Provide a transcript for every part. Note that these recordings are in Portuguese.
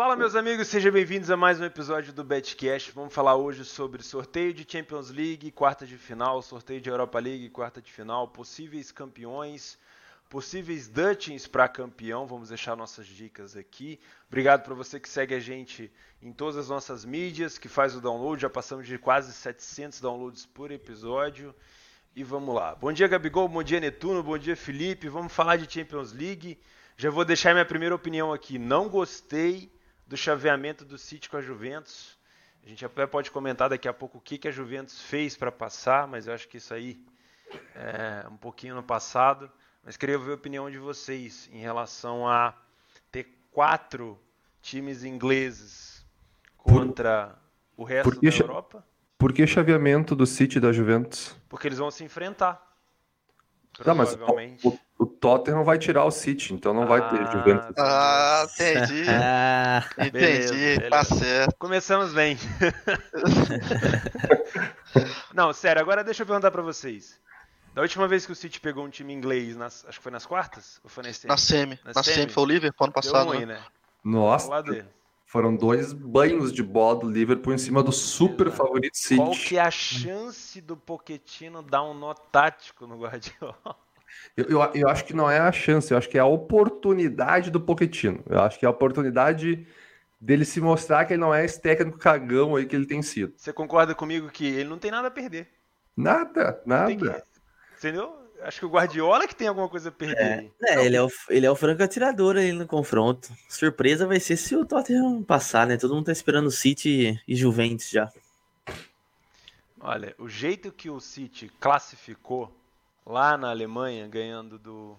Fala, meus amigos, sejam bem-vindos a mais um episódio do Betcast. Vamos falar hoje sobre sorteio de Champions League, quarta de final, sorteio de Europa League, quarta de final, possíveis campeões, possíveis Dutchins para campeão. Vamos deixar nossas dicas aqui. Obrigado para você que segue a gente em todas as nossas mídias, que faz o download. Já passamos de quase 700 downloads por episódio. E vamos lá. Bom dia, Gabigol. Bom dia, Netuno. Bom dia, Felipe. Vamos falar de Champions League. Já vou deixar minha primeira opinião aqui. Não gostei do chaveamento do City com a Juventus. A gente até pode comentar daqui a pouco o que, que a Juventus fez para passar, mas eu acho que isso aí é um pouquinho no passado. Mas queria ver a opinião de vocês em relação a ter quatro times ingleses contra o resto da Europa. Por que chaveamento do City e da Juventus? Porque eles vão se enfrentar. Tá, mas o, o Tottenham vai tirar o City, então não ah, vai ter Juventus. Ah, entendi. Ah, entendi, beleza, tá certo. Começamos bem. não, sério, agora deixa eu perguntar pra vocês. Da última vez que o City pegou um time inglês, nas, acho que foi nas quartas? Ou foi na semi? Na semi, na, na semi. semi foi o Liverpool ano passado. Ruim, né? né? Nossa, foram dois banhos de bola do Liverpool em cima do super Exato. favorito City. Qual que é a chance do Pochettino dar um nó tático no Guardiola? Eu, eu, eu, acho que não é a chance, eu acho que é a oportunidade do Pochettino. Eu acho que é a oportunidade dele se mostrar que ele não é esse técnico cagão aí que ele tem sido. Você concorda comigo que ele não tem nada a perder? Nada, nada. Que, entendeu? Acho que o Guardiola que tem alguma coisa a perder. É, é ele, é o, ele é o franco atirador aí no confronto. Surpresa vai ser se o Tottenham passar, né? Todo mundo tá esperando o City e Juventus já. Olha, o jeito que o City classificou lá na Alemanha, ganhando do.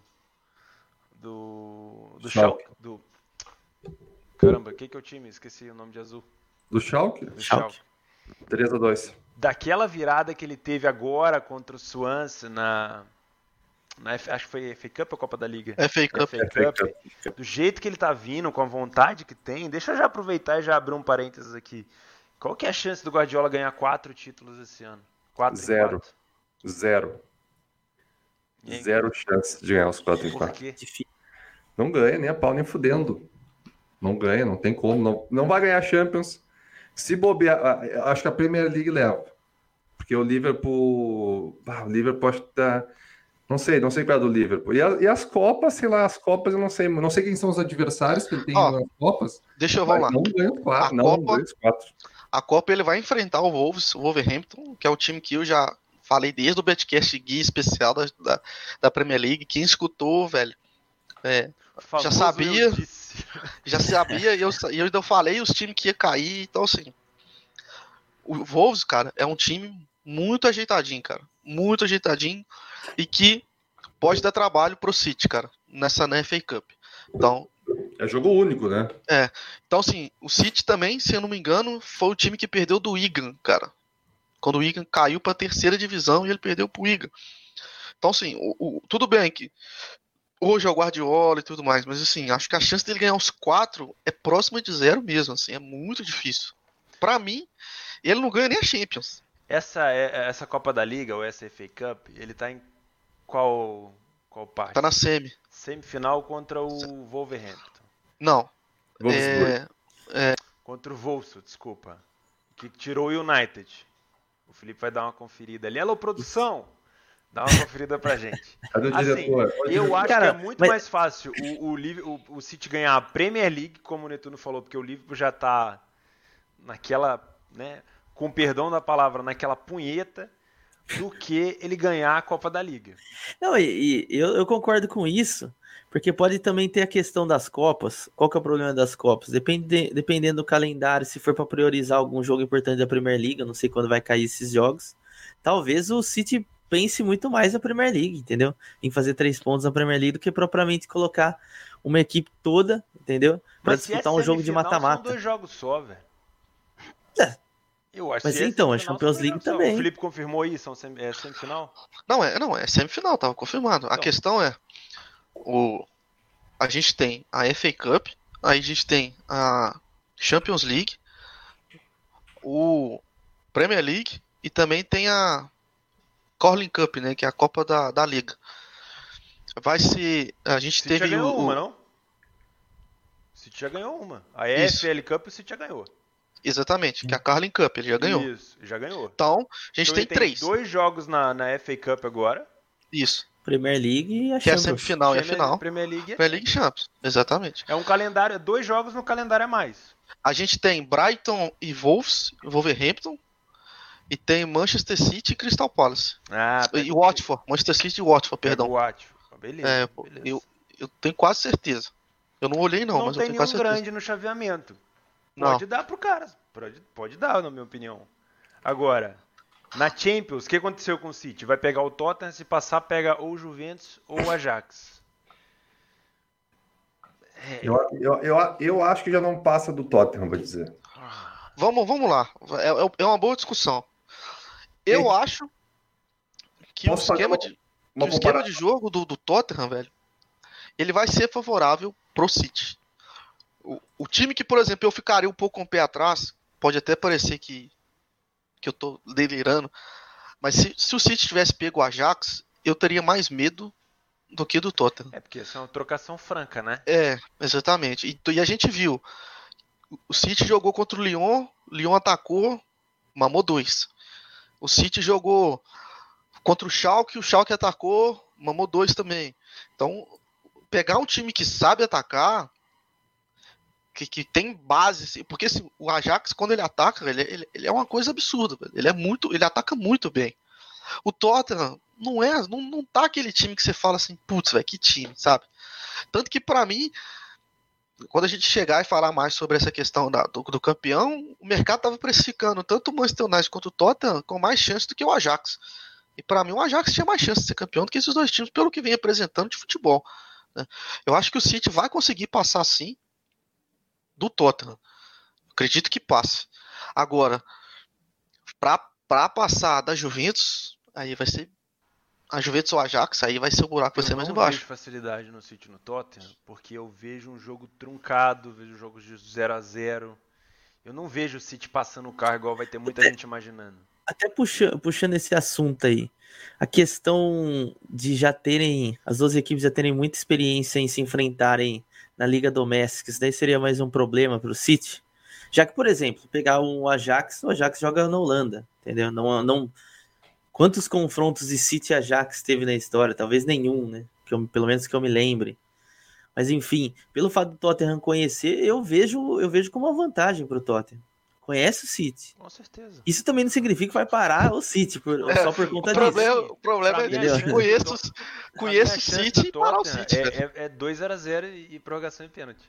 Do. Do Schalke. Schalke do, caramba, quem que é o time? Esqueci o nome de azul. Do Schalke? Do Schalke. 3 a 2 Daquela virada que ele teve agora contra o Swansea na. na acho que foi FA Cup ou Copa da Liga? FA Cup. FA Cup. FA Cup. Do jeito que ele tá vindo, com a vontade que tem, deixa eu já aproveitar e já abrir um parênteses aqui. Qual que é a chance do Guardiola ganhar quatro títulos esse ano? Quatro Zero. Zero. Zero chance de ganhar os 4 em 4. Não ganha nem a pau nem fudendo. Não ganha, não tem como. Não, não vai ganhar Champions. Se bobear, acho que a Premier League leva. Porque o Liverpool. Ah, o Liverpool acho que tá. Não sei, não sei qual é do Liverpool. E, a, e, as Copas, sei lá, as Copas eu não sei. Não sei quem são os adversários que ele tem nas Copas. Deixa eu falar. Não ganha quatro, a não Copa, dois, quatro. A Copa ele vai enfrentar o Wolves, o Wolverhampton, que é o time que eu já falei desde o Betcast guia especial da, da, da, Premier League. Quem escutou, velho, é, já sabia. Já sabia e eu, eu ainda falei os times que ia cair. Então, assim, o Wolves, cara, é um time muito ajeitadinho, cara. Muito ajeitadinho e que pode dar trabalho pro City, cara, nessa na FA Cup. Então. É jogo único, né? É. Então, assim, o City também, se eu não me engano, foi o time que perdeu do Wigan, cara quando o Wigan caiu para a terceira divisão e ele perdeu para o Wigan. Então, assim, o, o, tudo bem que hoje é o Guardiola e tudo mais, mas assim, acho que a chance dele ganhar os quatro é próxima de zero mesmo, assim, é muito difícil. Para mim, ele não ganha nem a Champions. Essa é, essa Copa da Liga, ou essa FA Cup, ele tá em qual qual parte? Tá na semi. Semifinal contra o Wolverhampton. Não. É, é... Contra o Wolfsburg, desculpa. Que tirou o United. O Felipe vai dar uma conferida ali. Alô, produção! Dá uma conferida pra gente. Assim, eu acho Cara, que é muito mas... mais fácil o, o, o, o City ganhar a Premier League, como o Netuno falou, porque o Liverpool já tá naquela, né, com perdão da palavra, naquela punheta, do que ele ganhar a Copa da Liga. Não, e, e eu, eu, concordo com isso, porque pode também ter a questão das Copas. Qual que é o problema das Copas? Depende, dependendo do calendário, se for para priorizar algum jogo importante da Premier League, eu não sei quando vai cair esses jogos, talvez o City pense muito mais na Premier League, entendeu? Em fazer três pontos na Premier League do que propriamente colocar uma equipe toda, entendeu? Para disputar é um jogo de mata-mata. São dois jogos só, velho. É. Eu acho Mas que então, a Champions League também. O Felipe confirmou isso, é semifinal? Não, é, não, é semifinal, tava confirmado. Então. A questão é, o, a gente tem a FA Cup, aí a gente tem a Champions League, o Premier League e também tem a Corling Cup, né, que é a Copa da, da Liga. Vai ser, a gente City teve já ganhou o, uma, não? City já ganhou uma. A EFL Cup o City já ganhou. Exatamente, que é a Carling Cup, ele já ganhou. Isso, já ganhou. Então, a gente então, tem, tem três. dois jogos na, na FA Cup agora. Isso. Premier League e a que Champions. Que é a semifinal e a final. Premier League, é Premier League e Champions. Exatamente. É um calendário, dois jogos no calendário a mais. A gente tem Brighton e Wolves, Wolverhampton. E tem Manchester City e Crystal Palace. Ah, e Watford. Manchester City e Watford, perdão. Watford. Beleza, é, beleza. Eu, eu tenho quase certeza. Eu não olhei não, não mas eu tenho quase certeza. Não tem nenhum grande no chaveamento. Pode não. dar pro cara. Pode, pode dar, na minha opinião. Agora, na Champions, o que aconteceu com o City? Vai pegar o Tottenham, se passar, pega ou o Juventus ou o Ajax. É. Eu, eu, eu, eu acho que já não passa do Tottenham, vou dizer. Vamos, vamos lá. É, é, é uma boa discussão. Eu Ei, acho que o esquema, de, que o esquema de jogo do, do Tottenham, velho, ele vai ser favorável pro City. O, o time que, por exemplo, eu ficaria um pouco com um o pé atrás, pode até parecer que, que eu tô delirando, mas se, se o City tivesse pego o Ajax, eu teria mais medo do que do Tottenham. É porque isso é uma trocação franca, né? É, exatamente. E, e a gente viu, o City jogou contra o Lyon, o Lyon atacou, mamou dois. O City jogou contra o Schalke, o Schalke atacou, mamou dois também. Então, pegar um time que sabe atacar, que, que tem base, assim, porque assim, o Ajax, quando ele ataca, ele, ele, ele, é uma coisa absurda. Ele é muito, ele ataca muito bem. O Tottenham não é, não, não tá aquele time que você fala assim, putz, velho, que time, sabe? Tanto que para mim, quando a gente chegar e falar mais sobre essa questão da, do, do, campeão, o mercado estava precificando tanto o Manchester United quanto o Tottenham com mais chance do que o Ajax. E para mim o Ajax tinha mais chance de ser campeão do que esses dois times, pelo que vem apresentando de futebol. Né? Eu acho que o City vai conseguir passar sim do Tottenham. Acredito que passe. Agora, para passar da Juventus, aí vai ser a Juventus ou a Ajax, aí vai ser o buraco vai ser mais embaixo. Eu vejo facilidade no City no Tottenham, porque eu vejo um jogo truncado, vejo jogos de 0 a 0 Eu não vejo o City passando o carro igual vai ter muita até, gente imaginando. Até puxando, puxando esse assunto aí, a questão de já terem, as duas equipes já terem muita experiência em se enfrentarem na Liga Doméstica, isso daí seria mais um problema para o City? Já que, por exemplo, pegar um Ajax, o Ajax joga na Holanda, entendeu? Não, não, Quantos confrontos de City e Ajax teve na história? Talvez nenhum, né? Que eu, pelo menos que eu me lembre. Mas enfim, pelo fato do Tottenham conhecer, eu vejo, eu vejo como uma vantagem para o Tottenham. Conhece o City. Com certeza. Isso também não significa que vai parar o City por, é, só por conta o problema, disso. O problema é que conheço, conheço o City e parar o City. É, é, é 2x0 e prorrogação e pênalti.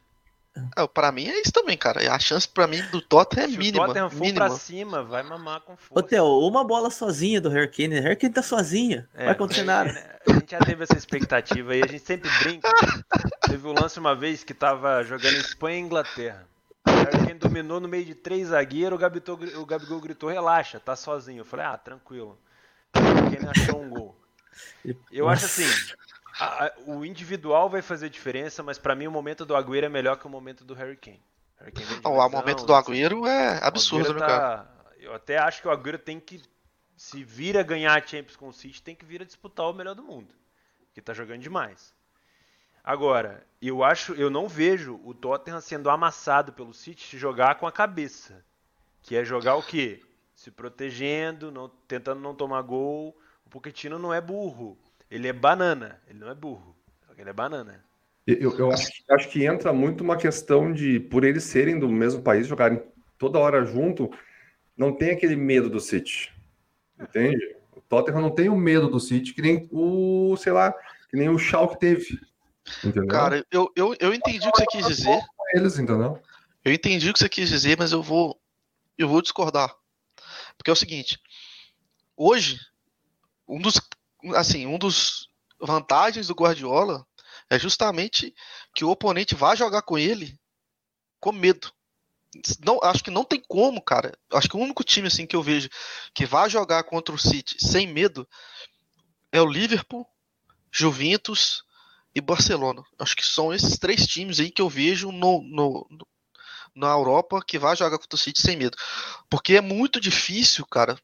É, pra mim é isso também, cara. A chance pra mim do Tottenham é Se mínima. Se o Tottenham for mínima. pra cima, vai mamar com força. Ô, Theo, uma bola sozinha do Hurricane. O Hurricane tá sozinha. É, vai acontecer nada. A gente já teve essa expectativa aí. A gente sempre brinca. teve um lance uma vez que tava jogando Espanha e Inglaterra. Hurricane dominou no meio de três zagueiros. O Gabigol, o Gabigol gritou: relaxa, tá sozinho. Eu falei: ah, tranquilo. O Hurricane achou um gol. Eu acho assim, a, a, o individual vai fazer diferença, mas para mim o momento do Agüero é melhor que o momento do Harry Kane. Harry Kane o momento do Agüero é absurdo, né, cara? Eu até acho que o Agüero tem que se vir a ganhar a Champions com o City, tem que vir a disputar o melhor do mundo, que tá jogando demais. Agora, eu acho, eu não vejo o Tottenham sendo amassado pelo City se jogar com a cabeça, que é jogar o quê? Se protegendo, não, tentando não tomar gol. O Pochettino não é burro. Ele é banana, ele não é burro. Ele é banana. Eu, eu acho, acho, que entra muito uma questão de, por eles serem do mesmo país, jogarem toda hora junto, não tem aquele medo do City. Entende? O Tottenham não tem o medo do City, que nem o, sei lá, que nem o Schalke teve. Entendeu? Cara, eu, eu, eu entendi o que você quis dizer. Eles, entendeu? Eu entendi o que você quis dizer, mas eu vou, eu vou discordar. Porque é o seguinte, hoje, um dos assim, um dos vantagens do Guardiola é justamente que o oponente vai jogar com ele com medo. Não, acho que não tem como, cara. Acho que o único time assim que eu vejo que vai jogar contra o City sem medo é o Liverpool, Juventus e Barcelona. Acho que são esses três times aí que eu vejo no, no, no na Europa que vai jogar contra o City sem medo. Porque é muito difícil, cara.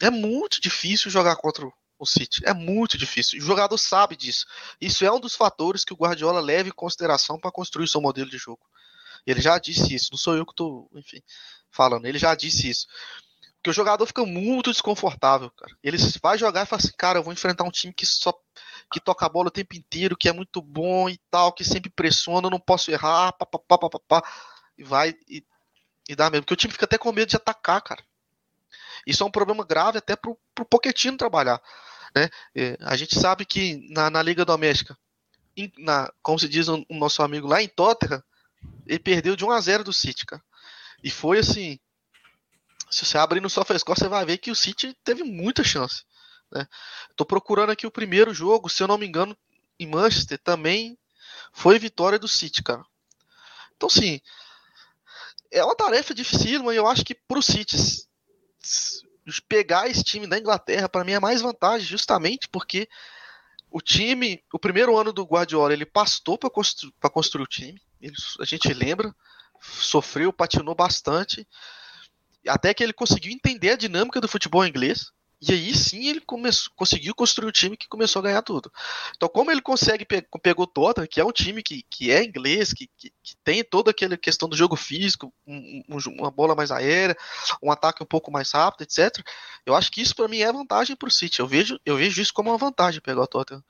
É muito difícil jogar contra o City. É muito difícil. O jogador sabe disso. Isso é um dos fatores que o Guardiola leva em consideração para construir seu modelo de jogo. Ele já disse isso, não sou eu que tô, enfim, falando, ele já disse isso. Porque o jogador fica muito desconfortável, cara. Ele vai jogar e fala assim, cara, eu vou enfrentar um time que só que toca a bola o tempo inteiro, que é muito bom e tal, que sempre pressiona, não posso errar, papapá, papapá, e vai e, e dá mesmo. Porque o time fica até com medo de atacar, cara. Isso é um problema grave até pro, pro Pochettino trabalhar. Né? É, a gente sabe que na, na Liga Doméstica, em, na, como se diz o, o, nosso amigo lá em Tottenham, ele perdeu de 1 a 0 do City, cara. E foi assim. Se você abrir no SofaScore, você vai ver que o City teve muita chance. Né? Tô procurando aqui o primeiro jogo, se eu não me engano, em Manchester também foi vitória do City, cara. Então, sim, é uma tarefa difícil, mas eu acho que pro City pegar esse time da Inglaterra, para mim é mais vantagem, justamente porque o time, o primeiro ano do Guardiola, ele pastou para constru construir o time. Ele, a gente lembra, sofreu, patinou bastante, até que ele conseguiu entender a dinâmica do futebol inglês. E aí sim ele começou, conseguiu construir um time que começou a ganhar tudo. Então, como ele consegue pe pegou toda, que é um time que, que é inglês, que, que, que tem toda aquela questão do jogo físico, um, um, uma bola mais aérea, um ataque um pouco mais rápido, etc. Eu acho que isso para mim é vantagem para o City. Eu vejo, eu vejo isso como uma vantagem pegar o Tottenham.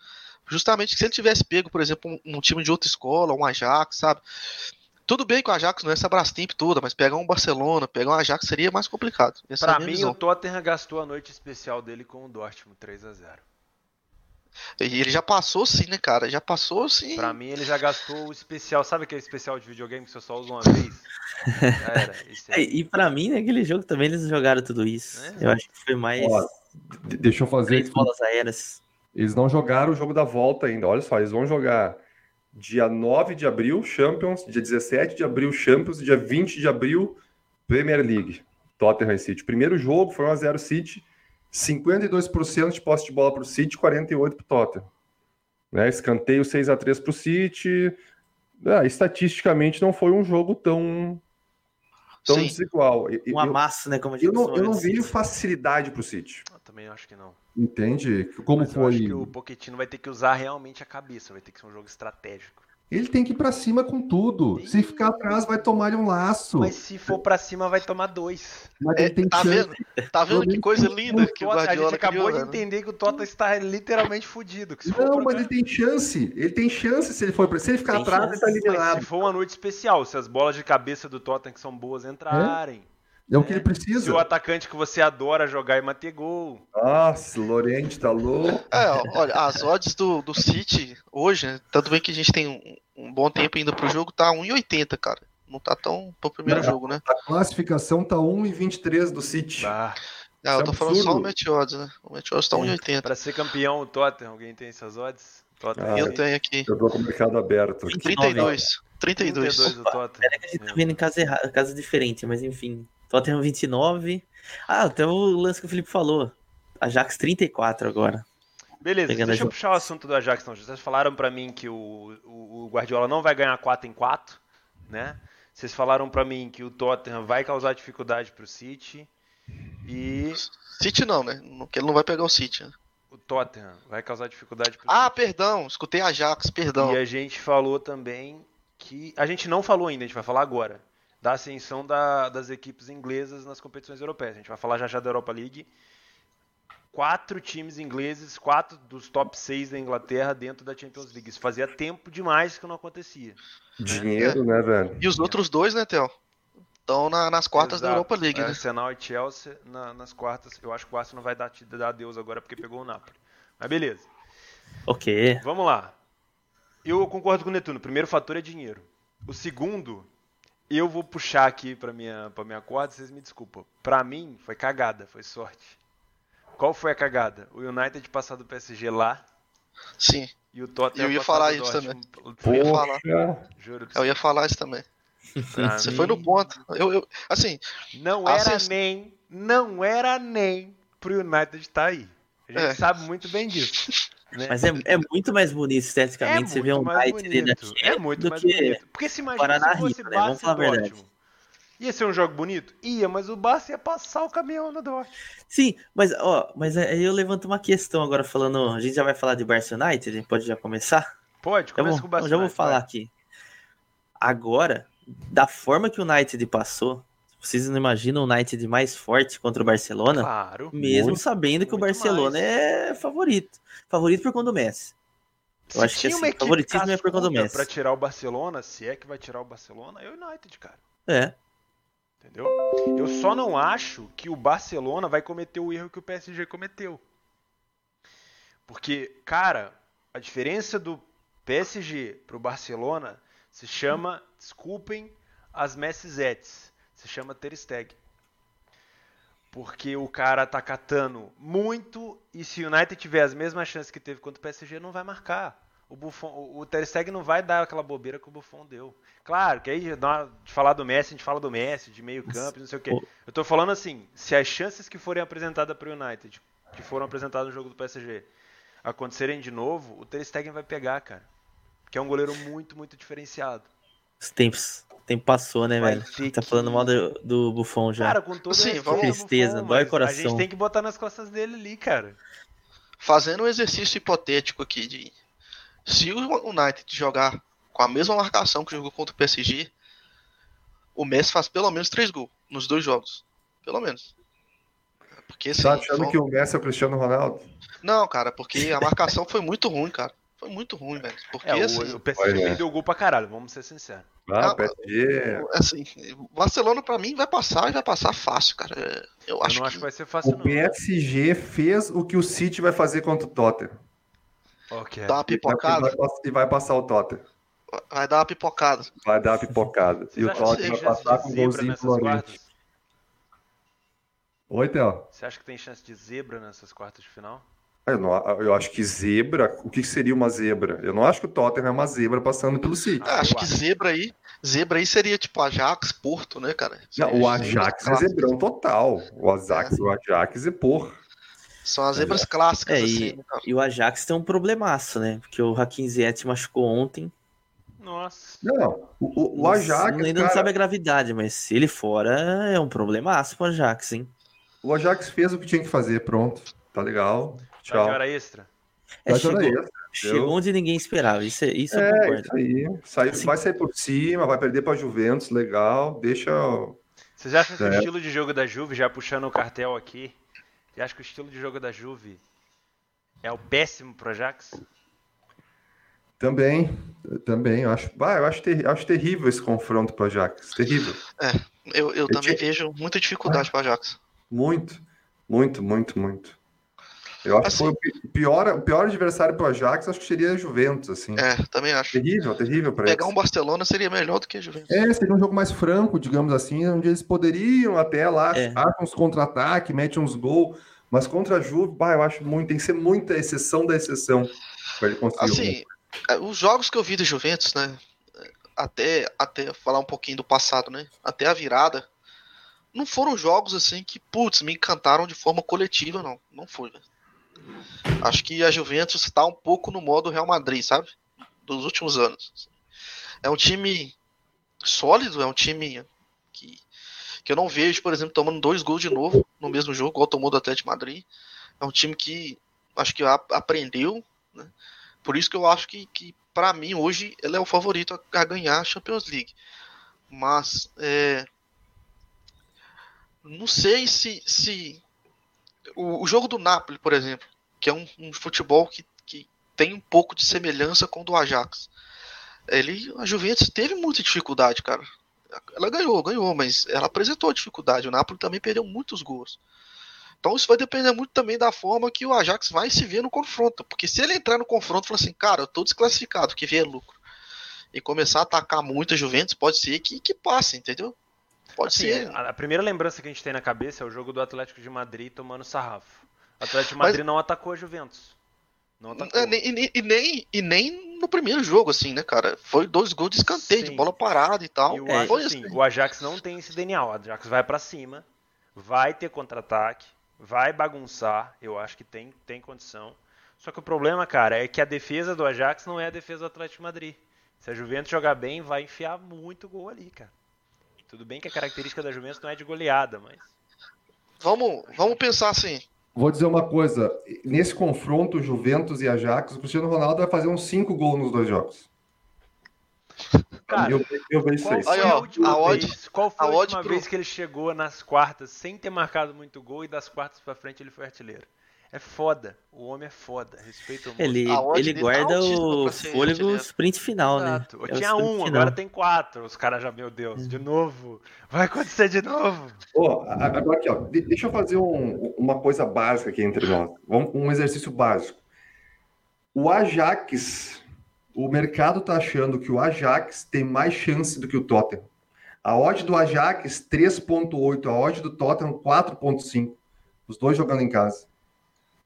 Justamente que se ele tivesse pego, por exemplo, um, um time de outra escola, um Ajax, sabe? Tudo bem com o Ajax não é essa Brastemp toda, mas pegar um Barcelona, pegar um Ajax seria mais complicado. Para é mim, visão. o Tottenham gastou a noite especial dele com o Dortmund 3 a 0 e ele já passou sim, né, cara? Já passou sim. Pra mim, ele já gastou o especial. Sabe aquele especial de videogame que você só usa uma vez? era. É, e pra mim, naquele jogo também eles jogaram tudo isso. É. Eu acho que foi mais. Ó, deixa eu fazer. Três bolas aéreas. Eles não jogaram o jogo da volta ainda. Olha só, eles vão jogar dia 9 de abril, Champions, dia 17 de abril, Champions, dia 20 de abril, Premier League, Tottenham City. Primeiro jogo foi 1x0 City, 52% de posse de bola para o City, 48% para o Tottenham. Né? Escanteio 6x3 para o City. Ah, estatisticamente não foi um jogo tão, tão desigual. Uma massa, né? Como gente eu não, eu não vejo facilidade para o City. Também acho que não. Entende? Como Mas foi? Eu acho que o Pochettino vai ter que usar realmente a cabeça, vai ter que ser um jogo estratégico. Ele tem que ir pra cima com tudo. Se ficar atrás, vai tomar um laço. Mas se for pra cima, vai tomar dois. Mas é, tá, vendo? tá vendo que coisa linda que o Guardiola A gente acabou criou, de né? entender que o Tota está literalmente fudido. não, mas ele tem chance. Ele tem chance se ele for pra... Se ele ficar tem atrás, chance. ele tá eliminado. se for uma noite especial, se as bolas de cabeça do Tota que são boas entrarem. É? É o que ele precisa. Se o atacante que você adora jogar e manter gol. Nossa, Lorente tá louco. É, olha, as odds do, do City hoje, né, tanto bem que a gente tem um, um bom tempo ainda pro jogo, tá 1,80, cara. Não tá tão pro primeiro Não, jogo, né? A classificação tá 1,23 do City. Ah. Ah, eu tô é falando só o Match Odds, né? O Match Odds tá 1,80. Pra ser campeão, o Tottenham, alguém tem essas odds? Ah, eu tenho aqui. Eu tô com o mercado aberto. 32. 32. 32 o Tottenham. Pera que a gente tá vendo em casa, errada, casa diferente, mas enfim. Tottenham 29. Ah, até o lance que o Felipe falou. Ajax 34 agora. Beleza, Pegando deixa eu puxar o assunto do Ajax. Então. Vocês falaram para mim que o, o, o, Guardiola não vai ganhar 4 em 4, né? Vocês falaram para mim que o Tottenham vai causar dificuldade pro City. E. City não, né? Que ele não vai pegar o City. Né? O Tottenham vai causar dificuldade pro Ah, City. perdão, escutei Ajax, perdão. E a gente falou também que. A gente não falou ainda, a gente vai falar agora da ascensão da, das equipes inglesas nas competições europeias. A gente vai falar já já da Europa League. Quatro times ingleses, quatro dos top seis da Inglaterra dentro da Champions League. Isso fazia tempo demais que não acontecia. Dinheiro, né, velho? E os outros dois, né, Theo? Estão na, nas quartas Exato. da Europa League, né? Arsenal e Chelsea na, nas quartas. Eu acho que o Arsenal vai dar, dar adeus agora porque pegou o Napoli. Mas beleza. Ok. Vamos lá. Eu concordo com o Netuno. O primeiro fator é dinheiro. O segundo eu vou puxar aqui para minha para minha corda, vocês me desculpam. Para mim foi cagada, foi sorte. Qual foi a cagada? O United passar do PSG lá. Sim. E o Tottenham Eu ia falar isso também. Eu ia falar. Juro eu ia falar isso também. Você mim... foi no ponto. Eu, eu assim, não era nem, não era nem pro United estar tá aí. A gente é. sabe muito bem disso. Né? Mas é, é muito mais bonito esteticamente é você vê um Knight ali. É muito mais bonito. Porque se imagina se fosse né? Vamos falar a verdade. Ia ser um jogo bonito? Ia, mas o Barça ia passar o caminhão no Dortmund. Sim, mas ó, mas aí eu levanto uma questão agora falando, a gente já vai falar de Barça United, a gente pode já começar? Pode, começa com o Barça Já vou falar vai. aqui. Agora, da forma que o United passou, vocês não imaginam o United mais forte contra o Barcelona? Claro. Mesmo muito, sabendo que o Barcelona mais. é favorito. Favorito por conta do Messi. Eu se acho que assim, favoritismo é por conta do Messi. Pra tirar o Barcelona, se é que vai tirar o Barcelona, é o United, cara. É. Entendeu? Eu só não acho que o Barcelona vai cometer o erro que o PSG cometeu. Porque, cara, a diferença do PSG pro Barcelona se chama, desculpem as Messizettes, se chama Ter Stegen. Porque o cara tá catando muito e se o United tiver as mesmas chances que teve contra o PSG, não vai marcar. O, Buffon, o Ter Stegen não vai dar aquela bobeira que o Buffon deu. Claro, que aí de falar do Messi, a gente fala do Messi, de meio campo, não sei o quê. Eu tô falando assim, se as chances que forem apresentadas para o United, que foram apresentadas no jogo do PSG, acontecerem de novo, o Ter Stegen vai pegar, cara. Que é um goleiro muito, muito diferenciado. Os tempos tempo passou, né, velho? Tá que... falando mal do, do Buffon já. Cara, com toda Sim, vamos... tristeza, Buffon, dói coração. A gente tem que botar nas costas dele ali, cara. Fazendo um exercício hipotético aqui de se o United jogar com a mesma marcação que jogou contra o PSG, o Messi faz pelo menos três gols nos dois jogos. Pelo menos. Porque, assim, tá achando que o Messi é o Cristiano Ronaldo? Não, cara, porque a marcação foi muito ruim, cara. Foi muito ruim, velho. Porque é, assim, o, o PSG perdeu o gol pra caralho, vamos ser sinceros. Ah, o PSG. Assim, Barcelona pra mim vai passar e vai passar fácil, cara. Eu, acho, Eu não que... acho que vai ser fácil. O não. PSG fez o que o City vai fazer contra o Tottenham. Okay. Dá uma pipocada. E vai, e vai passar o Tottenham. Vai dar uma pipocada. Vai dar uma pipocada. e o Tottenham vai passar com um golzinho florente. Oi, Theo. Você acha que tem chance de zebra nessas quartas de final? Eu, não, eu acho que zebra. O que seria uma zebra? Eu não acho que o Tottenham é uma zebra passando pelo City. Ah, acho que zebra aí. Zebra aí seria tipo Ajax, Porto, né, cara? Não, o Ajax é zebrão total. O Ajax, é. o Ajax é porra. São as zebras é. clássicas, é, assim, e, né, e, o Ajax tem um problemaço, né? Porque o Hakim Ziyech machucou ontem. Nossa. Não, o, o Ajax. Ainda cara... não sabe a gravidade, mas se ele fora, é um problemaço pro Ajax, hein? O Ajax fez o que tinha que fazer, pronto. Tá legal. Tchau. hora extra. É, chegou, extra, chegou onde ninguém esperava. Isso, é, isso é, eu concordo. Isso aí. Sai, assim. Vai sair por cima, vai perder para Juventus, legal. Deixa. Vocês acham que o estilo de jogo da Juve, já puxando o cartel aqui, você acha que o estilo de jogo da Juve é o péssimo pro Ajax? Também, também. Eu acho, bah, eu acho, ter, acho terrível esse confronto para Ajax. Terrível. É, eu, eu, eu também vejo muita dificuldade ah, para Ajax. Muito, muito, muito, muito. Eu acho assim, que foi o pior, o pior adversário para o Ajax, acho que seria a Juventus, assim. É, também acho. Terrível, terrível para Pegar um Barcelona seria melhor do que a Juventus. É, seria um jogo mais franco, digamos assim, onde eles poderiam até lá é. uns contra-ataque, mete uns gols, mas contra a Juve, bah, eu acho muito, tem que ser muita exceção da exceção para ele conseguir. Assim, é, os jogos que eu vi da Juventus, né, até, até falar um pouquinho do passado, né, até a virada, não foram jogos assim que, putz, me encantaram de forma coletiva, não. Não foi, velho. Acho que a Juventus está um pouco no modo Real Madrid, sabe? Dos últimos anos. É um time sólido, é um time que, que eu não vejo, por exemplo, tomando dois gols de novo no mesmo jogo, igual tomou do Atlético Madrid. É um time que acho que aprendeu, né? Por isso que eu acho que, que para mim, hoje, ele é o favorito a, ganhar a Champions League. Mas, é, não sei se, se o, o jogo do Napoli, por exemplo, que é um, um, futebol que, que tem um pouco de semelhança com o do Ajax. Ele, a Juventus teve muita dificuldade, cara. Ela ganhou, ganhou, mas ela apresentou dificuldade. O Napoli também perdeu muitos gols. Então isso vai depender muito também da forma que o Ajax vai se ver no confronto. Porque se ele entrar no confronto e falar assim, cara, eu tô desclassificado, que vier lucro, e começar a atacar muito a Juventus, pode ser que, que passe, entendeu? Pode assim, ser. A, primeira lembrança que a gente tem na cabeça é o jogo do Atlético de Madrid tomando sarrafo. O Atlético de Madrid Mas... não atacou a Juventus. Não atacou. É, e, e, nem, e nem no primeiro jogo, assim, né, cara? Foi dois gols de escanteio, Sim. de bola parada e tal. E o, é, foi assim, o Ajax não tem esse DNA. O Ajax vai para cima, vai ter contra-ataque, vai bagunçar. Eu acho que tem, tem condição. Só que o problema, cara, é que a defesa do Ajax não é a defesa do Atlético de Madrid. Se a Juventus jogar bem, vai enfiar muito gol ali, cara. Tudo bem que a característica da Juventus não é de goleada, mas. Vamos, vamos pensar assim. Vou dizer uma coisa. Nesse confronto, Juventus e Ajax, o Cristiano Ronaldo vai fazer uns 5 gols nos dois jogos. Cara, eu, eu vejo isso aí. a última a odd, vez, qual foi a, a última pro... vez que ele chegou nas quartas sem ter marcado muito gol e das quartas para frente ele foi artilheiro? É foda. O homem é foda. Respeita o mundo. Ele, ele guarda o fôlego sprint final, né? Exato. né? É tinha um, final. agora tem quatro. Os caras já, meu Deus, de novo. Vai acontecer de novo. Oh, agora aqui, ó. Deixa eu fazer um, uma coisa básica aqui entre nós. Um exercício básico. O Ajax, o mercado tá achando que o Ajax tem mais chance do que o Tottenham. A odd do Ajax 3.8, a odd do Tottenham 4.5. Os dois jogando em casa.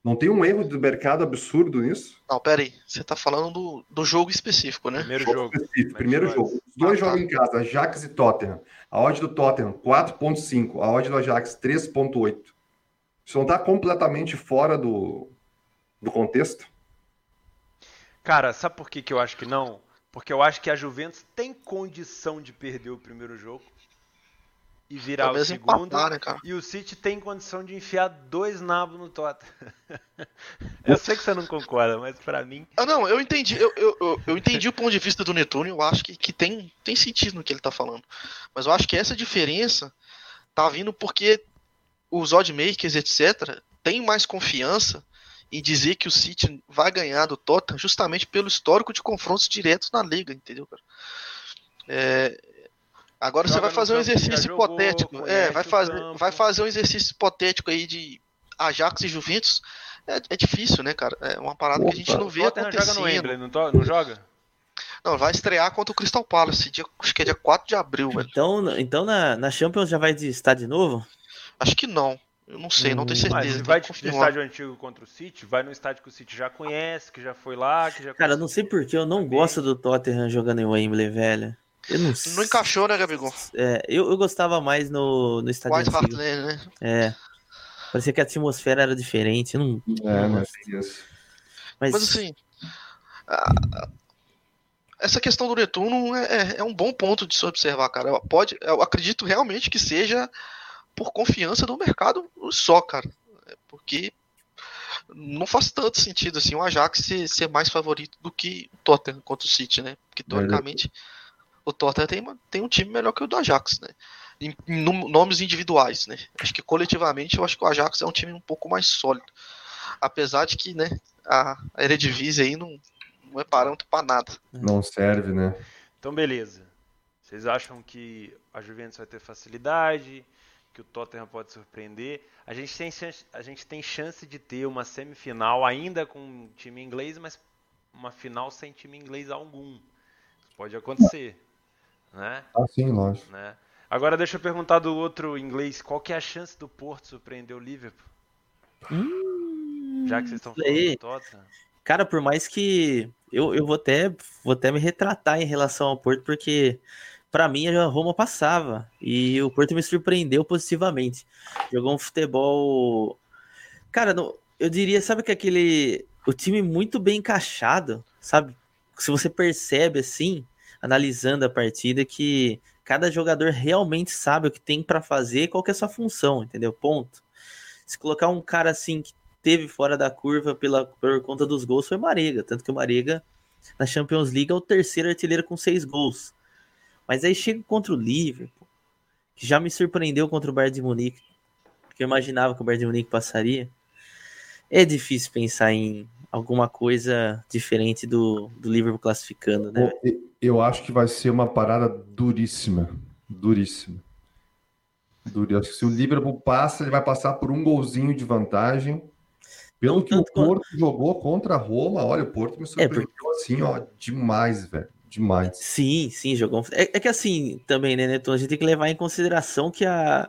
Não tem um erro do mercado absurdo nisso? Não, pera aí. Você tá falando do, do jogo específico, né? Primeiro jogo. Específico, primeiro jogo. Os dois ah, jogam tá. em casa, Ajax e Tottenham. A odd do Tottenham, 4.5. A odd do Ajax, 3.8. Isso não tá completamente fora do, do contexto? Cara, sabe por que, que eu acho que não? Porque eu acho que a Juventus tem condição de perder o primeiro jogo e virar Talvez o segundo. Empatar, né, e o City tem condição de enfiar dois nabos no Tota. eu sei que você não concorda, mas para mim. Ah, não, eu entendi. Eu, eu, eu, eu, entendi o ponto de vista do Netuno. Eu acho que, que tem, tem sentido no que ele tá falando. Mas eu acho que essa diferença tá vindo porque os oddmakers, etc., têm mais confiança em dizer que o City vai ganhar do Tottenham justamente pelo histórico de confrontos diretos na liga, entendeu, cara? É, Agora Joga você vai fazer um exercício hipotético. Jogou, é, vai fazer, vai fazer um exercício hipotético aí de Ajax e Juventus. É, é difícil, né, cara? É uma parada Opa. que a gente não vê acontecendo. Joga no Wembley, não, to, não joga? Não, vai estrear contra o Crystal Palace, dia, acho que é dia 4 de abril, velho. Então, então na, na Champions já vai estar de novo? Acho que não. Eu não sei, hum, não tenho certeza. Mas vai no estádio antigo contra o City, vai no estádio que o City já conhece, que já foi lá, que já Cara, não sei porque eu não gosto do Tottenham jogando em Wembley, velho. Eu não, não encaixou, né, Gabigol? É, eu, eu gostava mais no, no estádio White. Lane, né? É. Parecia que a atmosfera era diferente. não, é. Mas... Mas assim. A, essa questão do Netuno é, é, é, um bom ponto de se observar, cara. Pode, eu acredito realmente que seja por confiança no mercado só, cara. É porque não faz tanto sentido assim o Ajax ser, mais favorito do que o Tottenham contra o City, né? Porque teoricamente. É o Tottenham tem, tem um time melhor que o do Ajax, né? Em, em, nomes individuais, né? Acho que coletivamente eu acho que o Ajax é um time um pouco mais sólido. Apesar de que, né, a, a Eredivisie aí não, não é parâmetro para nada. Não serve, né? Então, beleza. Vocês acham que a Juventus vai ter facilidade, que o Tottenham pode surpreender? A gente tem, a gente tem chance de ter uma semifinal ainda com um time inglês, mas uma final sem time inglês algum. pode acontecer né? Ah, sim, lógico. Né? Agora deixa eu perguntar do outro inglês, qual que é a chance do Porto surpreender o Liverpool? Hum, Já que vocês estão falando do Tottenham. Cara, por mais que eu, eu vou até vou até me retratar em relação ao Porto, porque para mim a Roma passava e o Porto me surpreendeu positivamente. Jogou um futebol, cara, não, eu diria, sabe que aquele o time muito bem encaixado, sabe? Se você percebe assim, analisando a partida que cada jogador realmente sabe o que tem para fazer e qual é a sua função, entendeu? Ponto. Se colocar um cara assim que teve fora da curva pela, por conta dos gols foi Marega, tanto que o Marega na Champions League é o terceiro artilheiro com seis gols. Mas aí chega contra o Liverpool, que já me surpreendeu contra o Bayern de Munique, que eu imaginava que o Bayern de Munique passaria. É difícil pensar em alguma coisa diferente do, do Liverpool classificando, né? Eu acho que vai ser uma parada duríssima. Duríssima. Duríssima. Acho que se o Liverpool passa, ele vai passar por um golzinho de vantagem. Pelo que o Porto quanto... jogou contra a Roma, olha, o Porto me é, surpreendeu é porque... assim, ó, demais, velho. Demais. Sim, sim, jogou. É, é que assim, também, né, Neto? A gente tem que levar em consideração que a,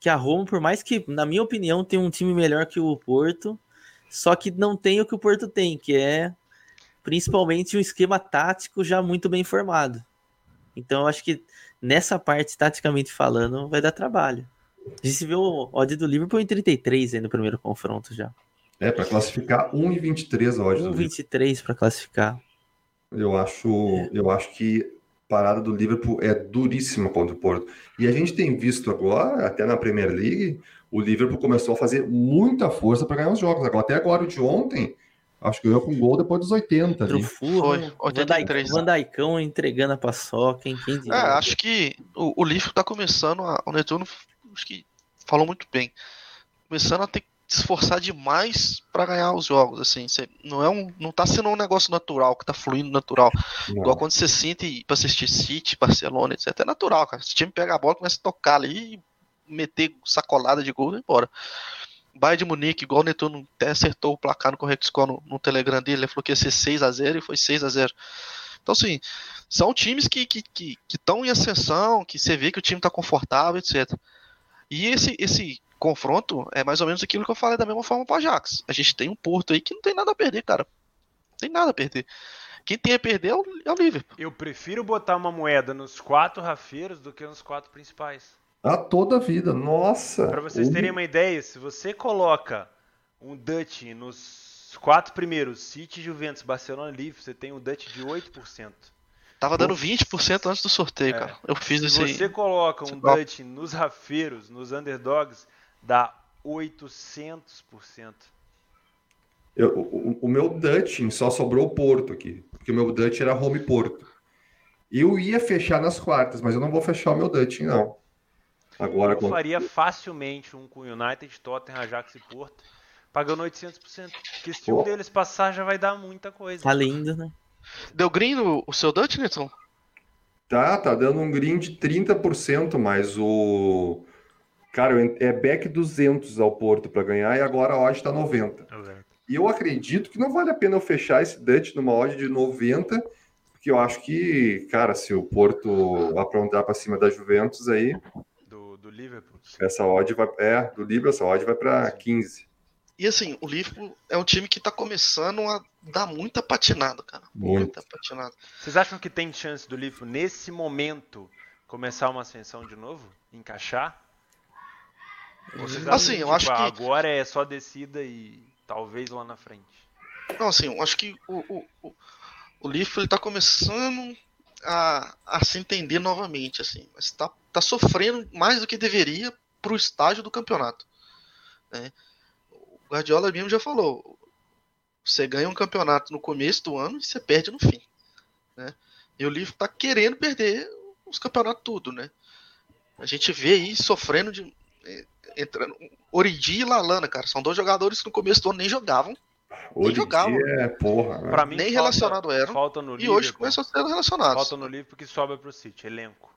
que a Roma, por mais que, na minha opinião, tem um time melhor que o Porto, só que não tem o que o Porto tem, que é principalmente um esquema tático já muito bem formado. Então eu acho que nessa parte, taticamente falando, vai dar trabalho. A gente viu o odd do Liverpool em 33 aí no primeiro confronto já. É, para classificar 1,23 a odd 1,23 para classificar. Eu acho, eu acho que parada do Liverpool é duríssima contra o Porto. E a gente tem visto agora, até na Premier League, o Liverpool começou a fazer muita força para ganhar os jogos. Agora, até agora o de ontem, Acho que ganhou com gol depois dos 80. Ali. Foi, 83. Vandaicão entregando a paçoca, quem, quem É, acho que o, o Liverpool tá começando, a, o Netuno, acho que falou muito bem, começando a ter se esforçar demais para ganhar os jogos, assim, cê, não é um, não tá sendo um negócio natural, que tá fluindo natural, não. igual quando você sente para assistir City, Barcelona, etc, é natural, cara, se o time pega a bola, começa a tocar ali e meter sacolada de gol e embora. Bayern de Munique, igual o Netuno até acertou o placar no Correct Score no, no Telegram dele, ele falou que ia ser 6 a 0 e foi 6 a 0 Então, assim, são times que estão que, que, que em ascensão, que você vê que o time está confortável, etc. E esse, esse confronto é mais ou menos aquilo que eu falei da mesma forma para o Ajax. A gente tem um Porto aí que não tem nada a perder, cara. Não tem nada a perder. Quem tem a perder é o, é o Liverpool. Eu prefiro botar uma moeda nos quatro rafeiros do que nos quatro principais. A toda a vida, nossa. Para vocês terem uma ideia, se você coloca um Dutch nos quatro primeiros, City, Juventus, Barcelona, Liverpool, você tem um Dutch de 8%. Tava dando 20% antes do sorteio, é. cara. Eu fiz isso aí. Se você coloca um Dutch nos rafeiros, nos underdogs, dá 800%. Eu, o, o, meu Dutch só sobrou o Porto aqui, porque o meu Dutch era home Porto. Eu ia fechar nas quartas, mas eu não vou fechar o meu Dutch, não. Agora, eu faria facilmente um com United, Tottenham, Ajax e Porto, pagando 800%. Porque se um deles passar, já vai dar muita coisa. Tá lindo, né? Deu green no o seu Dutch, Nilson? Tá, tá dando um green de 30%, mas o. Cara, é back 200 ao Porto para ganhar e agora a odd tá 90. E eu acredito que não vale a pena eu fechar esse Dutch numa odd de 90, porque eu acho que, cara, se o Porto aprontar para cima da Juventus aí, do Liverpool. Essa odd vai, é, do Liverpool, essa odd vai para 15. E assim, o Liverpool é um time que tá começando a dar muita patinada, cara. Muita patinada. Vocês acham que tem chance do Liverpool, nesse momento, começar uma ascensão de novo? Encaixar? Assim, eu acho que. Agora é só descida e talvez lá na frente. Não, assim, eu acho que o, o, o, o Liverpool ele tá começando a, a se entender novamente, assim. Mas tá, tá sofrendo mais do que deveria pro estágio do campeonato. Né? O Guardiola mesmo já falou. Você ganha um campeonato no começo do ano e você perde no fim. Né? E o Liverpool tá querendo perder os campeonatos tudo, né? A gente vê aí sofrendo de. Entrando. Origi e Lalana, cara. São dois jogadores que no começo do ano nem jogavam. Nem jogavam. É, porra. Né? Pra mim, nem falta, relacionado eram. Falta no e Liverpool, hoje começam a ser relacionados. Falta no livro porque sobra pro City, elenco.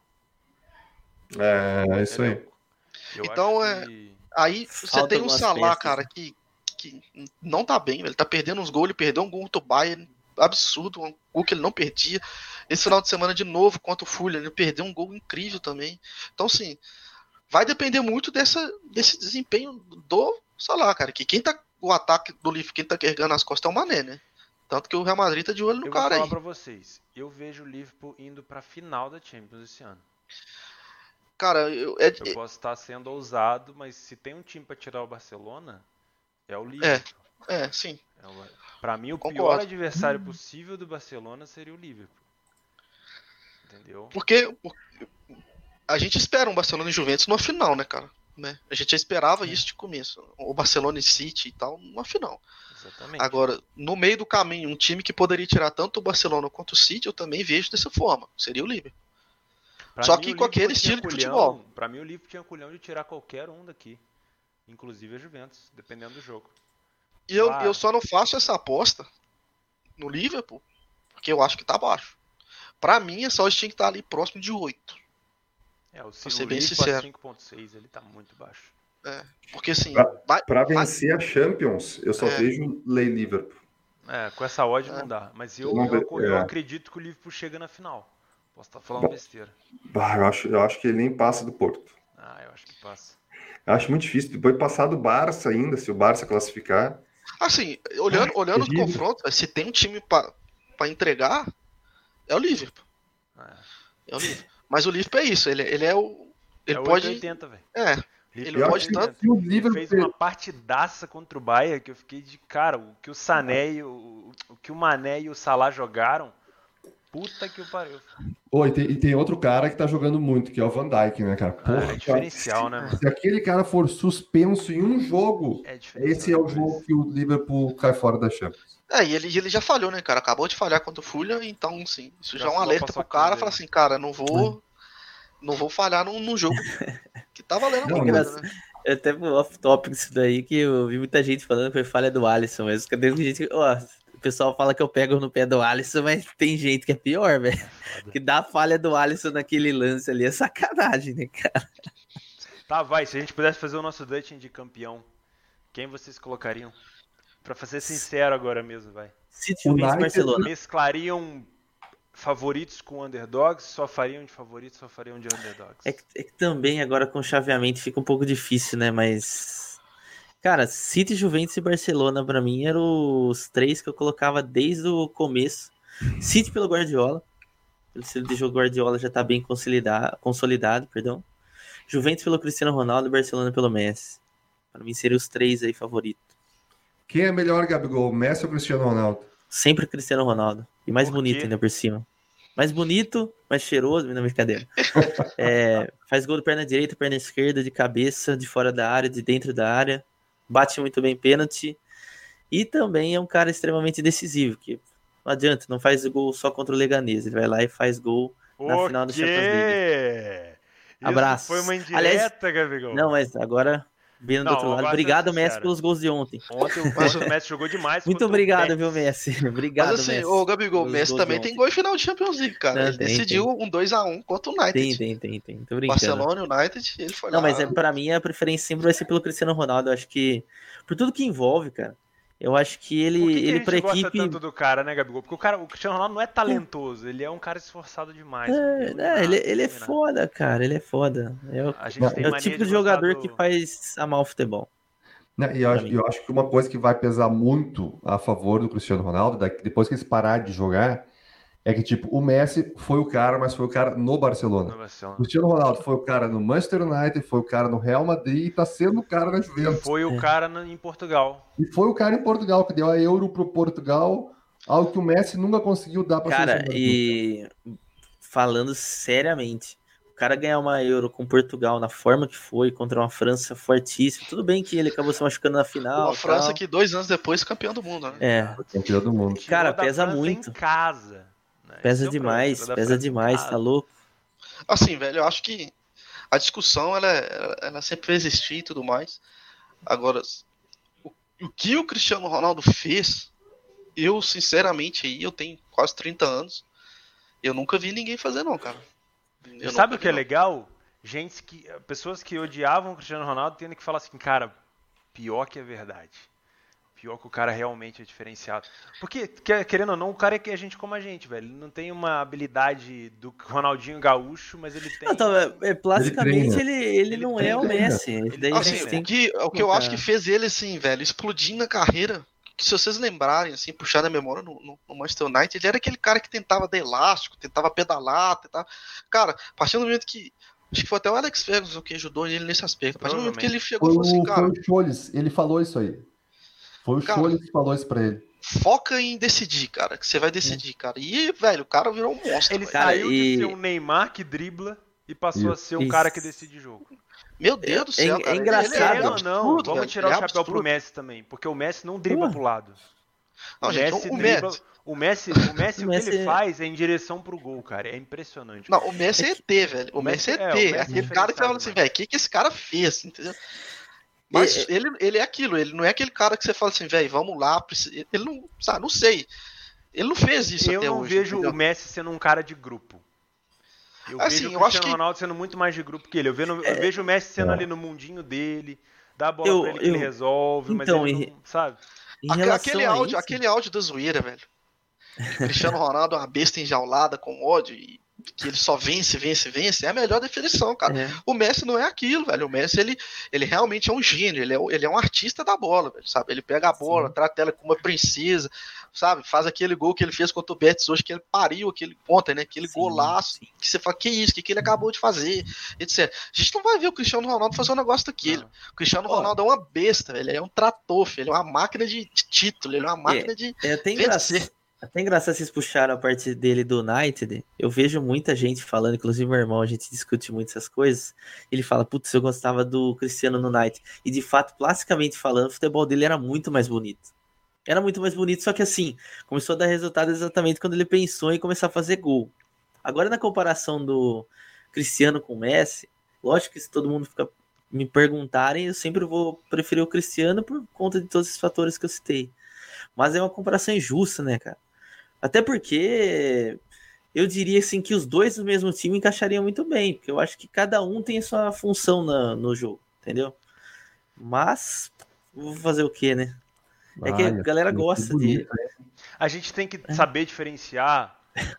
É, é isso aí. então, é, que... aí você tem um Salah, cara, que, que não tá bem, ele tá perdendo uns gols, ele perdeu um gol contra o Bayern, absurdo, um gol que ele não perdia. Esse final de semana de novo contra o Fulham, ele perdeu um gol incrível também. Então, assim, vai depender muito dessa, desse desempenho do Salah, cara, que quem tá o ataque do Liverpool, quem tá carregando as costas é o Mané, né? Tanto que o Real Madrid tá de olho no eu cara aí. Eu vou falar pra vocês, eu vejo o Liverpool indo pra final da Champions esse ano. Cara, eu, é, eu posso estar sendo ousado, mas se tem um time para tirar o Barcelona, é o Liverpool. É, é sim. É o... Para mim, o Concordo. pior adversário possível do Barcelona seria o Liverpool. Entendeu? Porque a gente espera um Barcelona e Juventus no final, né, cara? Né? A gente já esperava isso de começo. O Barcelona e City e tal, numa final. Exatamente. Agora, no meio do caminho, um time que poderia tirar tanto o Barcelona quanto o City, eu também vejo dessa forma. Seria o Liverpool. Pra Só que com aquele estilo culhão, de futebol. Pra mim, o Liverpool tinha culhão de tirar qualquer um daqui. Inclusive a Juventus, dependendo do jogo. E eu, eu só não faço essa aposta no Liverpool, porque eu acho que tá baixo. Pra mim, é só o tinha que tá ali próximo de 8. É, o, sincero. 5.6, ele tá muito baixo. É, porque assim... Pra, vencer vai... a Champions, eu só é. vejo Lei Liverpool. É, com essa odd é. não dá. Mas eu, eu, eu, é. acredito que o Liverpool chega na final. Posso estar tá falando Bom, besteira. Bah, eu, acho, eu acho que ele nem passa do Porto. Ah, eu acho que passa. Eu acho muito difícil. Depois passar do Barça ainda, se o Barça classificar. Assim, olhando, olhando os confrontos, se tem um time para entregar, é o Liverpool. É. é o Liverpool. Mas o Liverpool é isso, ele, ele é o. Ele é pode. 80, velho. É. Ele pode tanto. O Liverpool fez uma partidaça contra o Bayern que eu fiquei de cara. O que o Sané, o, o que o Mané e o Salah jogaram Puta que o pariu. Oh, e, tem, e tem outro cara que tá jogando muito, que é o Van Dyke, né, cara? Porra, ah, é diferencial, cara, né, mano? Se aquele cara for suspenso em um jogo, é esse é o jogo que o Liverpool cai fora da Champions. É, e ele, ele já falhou, né, cara? Acabou de falhar contra o Fulham, então, sim, isso já, já é um alerta pro cara, falar assim, cara, não vou não vou falhar num, num jogo que tá valendo não, coisa, né? É até off-topic isso daí, que eu vi muita gente falando que foi falha do Alisson, mas cadê gente que... Ó, o pessoal fala que eu pego no pé do Alisson, mas tem gente que é pior, velho. Que dá falha do Alisson naquele lance ali é sacanagem, né, cara? Tá, vai. Se a gente pudesse fazer o nosso Dutch de campeão, quem vocês colocariam? Pra fazer sincero agora mesmo, vai. City, United, Barcelona. Mesclariam favoritos com underdogs? Só fariam de favoritos, só fariam de underdogs? É que, é que também agora com chaveamento fica um pouco difícil, né? Mas Cara, City, Juventus e Barcelona, para mim, eram os três que eu colocava desde o começo. City pelo Guardiola. Pelo estilo de jogo Guardiola já tá bem consolidado, consolidado perdão. Juventus pelo Cristiano Ronaldo e Barcelona pelo Messi. Para mim seriam os três aí favoritos. Quem é melhor, Gabigol, Messi ou Cristiano Ronaldo? Sempre Cristiano Ronaldo. E mais bonito ainda por cima. Mais bonito, mais cheiroso, não brincadeira. é, faz gol de perna direita, perna esquerda, de cabeça, de fora da área, de dentro da área bate muito bem pênalti e também é um cara extremamente decisivo, que não adianta, não faz gol só contra o Leganês, ele vai lá e faz gol na final do Champions League. Abraço. Isso foi uma indireta, Aliás, Gabigol. Não, mas agora Vindo do outro lado. Obrigado, Messi, pelos gols de ontem. Ontem o Messi jogou demais. Muito obrigado, viu, Messi? Obrigado, Mas assim, Messi. ô Gabigol, o Messi também tem gol em final de Champions League, cara. Não, ele tem, decidiu tem. um 2x1 contra o United. Tem, tem, tem, tem. Tô Barcelona, United, ele foi Não, lá. mas é, pra mim a preferência sempre vai ser pelo Cristiano Ronaldo. Eu acho que, por tudo que envolve, cara, eu acho que ele, Por que que ele pra equipe. gosta tanto do cara, né, Gabigol? Porque o, cara, o Cristiano Ronaldo não é talentoso, ele é um cara esforçado demais. É, é ele, ele é foda, cara, ele é foda. É o, é o tipo de jogador do... que faz amar o futebol. E eu, eu, acho que uma coisa que vai pesar muito a favor do Cristiano Ronaldo, depois que eles parar de jogar, é que, tipo, o Messi foi o cara, mas foi o cara no Barcelona. No Barcelona. O Cristiano Ronaldo foi o cara no Manchester United, foi o cara no Real Madrid e tá sendo o cara na Juventus. Foi o cara em Portugal. E foi o cara em Portugal, que deu a Euro pro Portugal, algo que o Messi nunca conseguiu dar pra Cara, e falando seriamente, cara ganhar uma Euro com Portugal na forma que foi, contra uma França fortíssima. Tudo bem que ele acabou se machucando na final. Uma França tal. que dois anos depois campeão do mundo, né? É. Campeão do mundo. Cara, pesa muito. Em casa. Né? Pesa é demais, pesa demais, tá louco. Assim, velho, eu acho que a discussão ela, ela sempre vai existir e tudo mais. Agora, o, o que o Cristiano Ronaldo fez, eu sinceramente aí, eu tenho quase 30 anos, eu nunca vi ninguém fazer não, cara. Eu Sabe o que é legal? Gente que. Pessoas que odiavam o Cristiano Ronaldo tendo que falar assim, cara, pior que é verdade. Pior que o cara realmente é diferenciado. Porque, querendo ou não, o cara é que a gente como a gente, velho. Ele não tem uma habilidade do Ronaldinho Gaúcho, mas ele tem. Não, então, é, é, plasticamente ele, ele, ele, não é o Messi. Ele, assim, o que, o que eu acho que fez ele, assim, velho, explodir na carreira que se vocês lembrarem, assim, puxar na memória no, no, no, Manchester United, ele era aquele cara que tentava dar elástico, tentava pedalar, tentava... Cara, a partir do momento que. Acho que foi até o Alex Ferguson que ajudou ele nesse aspecto. A partir do momento que ele chegou e falou assim, cara. Foi o Scholes, ele falou isso aí. Foi o cara, Scholes que falou isso pra ele. Foca em decidir, cara, que você vai decidir, cara. E, velho, o cara virou um monstro. Ele saiu e... de ser um Neymar que dribla e passou isso. a ser o um cara que decide jogo. Meu Deus do céu, é, cara. É engraçado. Ele é, absurdo, não, vamos cara. tirar o chapéu absurdo. pro Messi também, porque o Messi não dribla Pô. pro lado. Não, o, gente, Messi o, dribla, Messi. o Messi, o Messi, o, o Messi... que ele faz é em direção pro gol, cara. É impressionante. Não, o Messi é ET, velho. O, Messi é ET. É, é aquele cara que fala assim, velho, o que, que esse cara fez, entendeu? Mas é, ele, ele é aquilo, ele não é aquele cara que você fala assim, velho, vamos lá. Ele não, sabe, não sei. Ele não fez isso eu até não hoje. Eu vejo entendeu? o Messi sendo um cara de grupo. Eu assim, vejo o Cristiano que... Ronaldo sendo muito mais de grupo que ele. Eu vejo, eu é, vejo o Messi sendo é. ali no mundinho dele, dá a bola eu, pra ele que eu... ele resolve, então, mas ele não, sabe? Aquele áudio, aquele áudio da zoeira, velho. Cristiano Ronaldo é uma besta enjaulada com ódio e que ele só vence, vence, vence, é a melhor definição, cara. É. O Messi não é aquilo, velho. O Messi, ele, ele realmente é um gênio, ele é, ele é um artista da bola, velho, sabe? Ele pega a bola, Sim. trata ela como uma princesa, sabe? Faz aquele gol que ele fez contra o Betis hoje, que ele pariu aquele ponta, né? Aquele Sim. golaço, que você fala, que isso, que, que ele acabou de fazer, etc. A gente não vai ver o Cristiano Ronaldo fazer um negócio daquele. Não. O Cristiano Ronaldo é uma besta, velho. Ele é um trator, filho. Ele é uma máquina de, de título, ele é uma máquina é, de é até vencer. Até engraçado vocês puxaram a parte dele do United. Eu vejo muita gente falando, inclusive meu irmão, a gente discute muito essas coisas. Ele fala, putz, eu gostava do Cristiano no United. E de fato, plasticamente falando, o futebol dele era muito mais bonito. Era muito mais bonito, só que assim, começou a dar resultado exatamente quando ele pensou em começar a fazer gol. Agora, na comparação do Cristiano com o Messi, lógico que se todo mundo fica me perguntarem, eu sempre vou preferir o Cristiano por conta de todos esses fatores que eu citei. Mas é uma comparação injusta, né, cara? Até porque eu diria assim que os dois do mesmo time encaixariam muito bem, porque eu acho que cada um tem sua função na, no jogo, entendeu? Mas vou fazer o que, né? É que a galera gosta de. A gente tem que é. saber diferenciar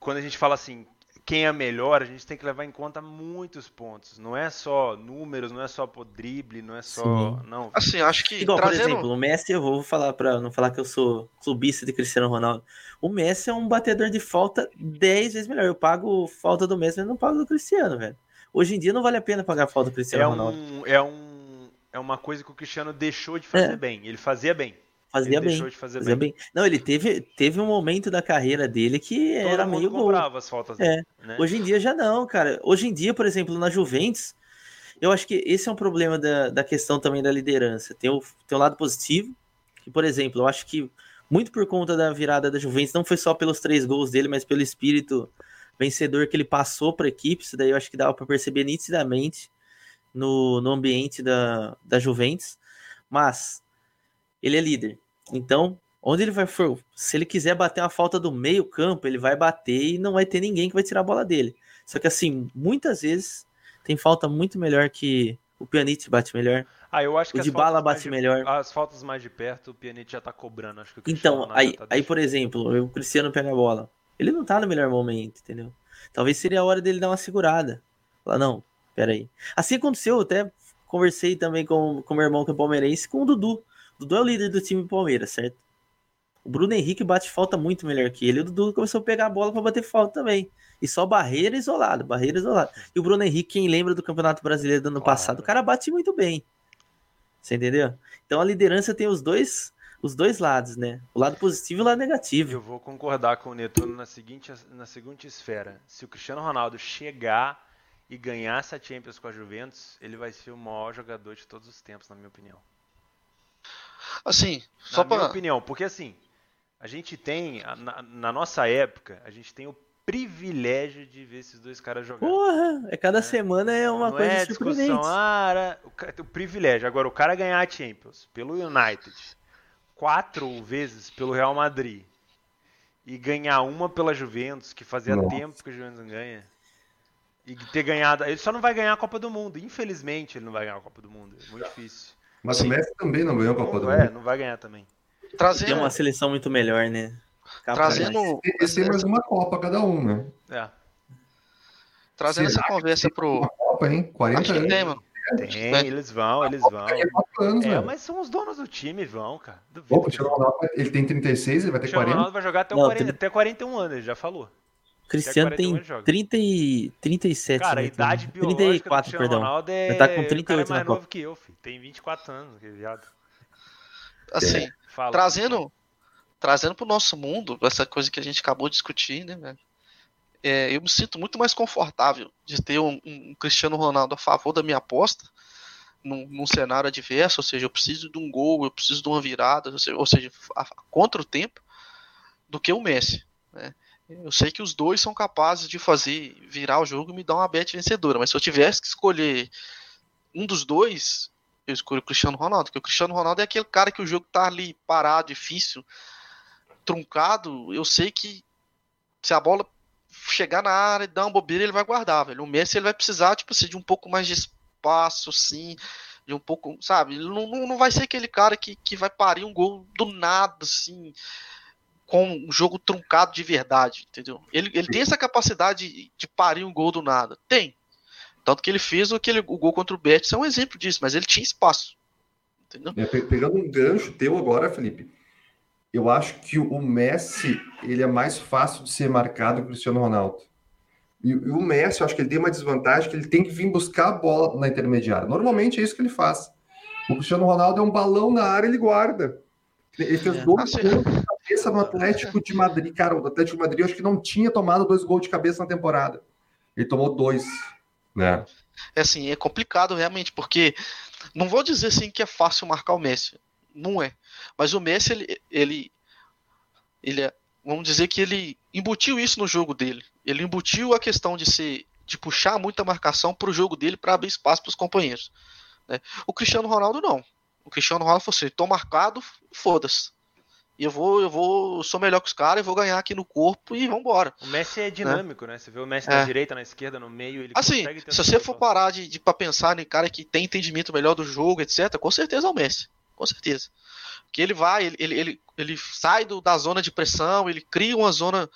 quando a gente fala assim, quem é melhor, a gente tem que levar em conta muitos pontos. Não é só números, não é só por drible, não é só. Sim. Não. Assim, acho que. Igual, trazendo... por exemplo, o Messi, eu vou falar para não falar que eu sou clubista de Cristiano Ronaldo. O Messi é um batedor de falta 10 vezes melhor. Eu pago falta do Messi, mas não pago do Cristiano, velho. Hoje em dia não vale a pena pagar falta do Cristiano é Ronaldo. Um, é, um, é uma coisa que o Cristiano deixou de fazer é. bem. Ele fazia bem. Fazia bem. De fazer fazia bem. bem. Não, ele teve, teve um momento da carreira dele que Todo era meio gol. as faltas é. dele, né? Hoje em dia já não, cara. Hoje em dia, por exemplo, na Juventus, eu acho que esse é um problema da, da questão também da liderança. Tem o, tem o lado positivo, que, por exemplo, eu acho que muito por conta da virada da Juventus, não foi só pelos três gols dele, mas pelo espírito vencedor que ele passou para a equipe. Isso daí eu acho que dava para perceber nitidamente no, no ambiente da, da Juventus. Mas ele é líder. Então, onde ele vai for, se ele quiser bater uma falta do meio campo, ele vai bater e não vai ter ninguém que vai tirar a bola dele. Só que assim, muitas vezes tem falta muito melhor que o Pjanic bate melhor. Ah, eu acho que o de bala bate de, melhor. As faltas mais de perto, o Pjanic já tá cobrando. Acho que então, aí, tá aí por exemplo, o Cristiano pega a bola. Ele não tá no melhor momento, entendeu? Talvez seria a hora dele dar uma segurada. Falar, não, peraí. Assim aconteceu, até conversei também com o meu irmão que é palmeirense, com o Dudu. Dudu é o líder do time Palmeiras, certo? O Bruno Henrique bate falta muito melhor que ele. E o Dudu começou a pegar a bola para bater falta também. E só barreira isolada, barreira isolada. E o Bruno Henrique, quem lembra do Campeonato Brasileiro do ano claro. passado, o cara bate muito bem. Você entendeu? Então a liderança tem os dois os dois lados, né? O lado positivo e o lado negativo. Eu vou concordar com o Netuno na seguinte, na seguinte esfera. Se o Cristiano Ronaldo chegar e ganhar essa Champions com a Juventus, ele vai ser o maior jogador de todos os tempos, na minha opinião. Assim, só para minha opinião, porque assim, a gente tem na, na, nossa época, a gente tem o privilégio de ver esses dois caras jogar. Porra, é cada é. semana é uma Não coisa é discussão, ah, era, o, o, privilégio. Agora o cara ganhar a Champions pelo United, quatro vezes pelo Real Madrid e ganhar uma pela Juventus, que fazia Nossa. tempo que a Juventus não ganha. E ter ganhado, ele só não vai ganhar a Copa do Mundo. Infelizmente, ele não vai ganhar a Copa do Mundo. É muito difícil. Mas Sim. o Messi também não ganhou a Copa do é, Mundo. É, não vai ganhar também. Trazendo... Tem uma seleção muito melhor, né? Trazendo. Eles têm mais uma Copa cada um, né? É. Trazendo Será essa conversa pro. Uma Copa, hein? 40 Acho anos. Tem, mano. Tem, eles vão, eles vão. Anos, é, mas são os donos do time, vão, cara. Duvido. Ronaldo, ele tem 36, ele vai ter 40. O Ronaldo vai jogar até, não, 40, até 41 anos, ele já falou. Cristiano tem 30 e 37. Cara, né? a idade biológica 34, do perdão. Ronaldo é... Ele tá com 38 cara é mais novo Copa. que eu, filho. Tem 24 anos, que viado. Assim, é. Fala, trazendo trazendo pro nosso mundo, essa coisa que a gente acabou de discutir, né, velho? É, eu me sinto muito mais confortável de ter um, um, Cristiano Ronaldo a favor da minha aposta num, num, cenário adverso, ou seja, eu preciso de um gol, eu preciso de uma virada, ou seja, ou seja a, contra o tempo, do que o Messi. Né? Eu sei que os dois são capazes de fazer virar o jogo e me dar uma bet vencedora, mas se eu tivesse que escolher um dos dois, eu escolho o Cristiano Ronaldo, porque o Cristiano Ronaldo é aquele cara que o jogo tá ali parado, difícil, truncado, eu sei que se a bola chegar na área e dar uma bobeira, ele vai guardar, velho. O Messi ele vai precisar, tipo assim, de um pouco mais de espaço, assim, de um pouco, sabe? Ele não, não vai ser aquele cara que, que vai parir um gol do nada, assim com um jogo truncado de verdade, entendeu? Ele, ele tem essa capacidade de, parir um gol do nada. Tem. Tanto que ele fez aquele, o gol contra o Betis é um exemplo disso, mas ele tinha espaço. Entendeu? É, pegando um gancho teu agora, Felipe, eu acho que o Messi ele é mais fácil de ser marcado que o Cristiano Ronaldo. E, e, o Messi, eu acho que ele tem uma desvantagem que ele tem que vir buscar a bola na intermediária. Normalmente é isso que ele faz. O Cristiano Ronaldo é um balão na área, ele guarda. Ele fez é. dois cabeça no Atlético de Madrid. Cara, o Atlético de Madrid eu acho que não tinha tomado dois gols de cabeça na temporada. Ele tomou dois, né? É assim, é complicado realmente, porque não vou dizer assim que é fácil marcar o Messi. Não é. Mas o Messi, ele, ele, ele é, vamos dizer que ele embutiu isso no jogo dele. Ele embutiu a questão de ser de puxar muita marcação para o jogo dele para abrir espaço para os companheiros. Né? O Cristiano Ronaldo não. O Cristiano Ronaldo falou assim: tô marcado, foda-se. E eu vou, eu vou, sou melhor que os caras, eu vou ganhar aqui no corpo e vambora. O Messi é dinâmico, né? né? Você vê o Messi é. na direita, na esquerda, no meio, ele Assim, se você for parar de, de pra pensar em cara que tem entendimento melhor do jogo, etc., com certeza é o Messi. Com certeza. Porque ele vai, ele, ele, ele, ele sai do, da zona de pressão, ele cria uma zona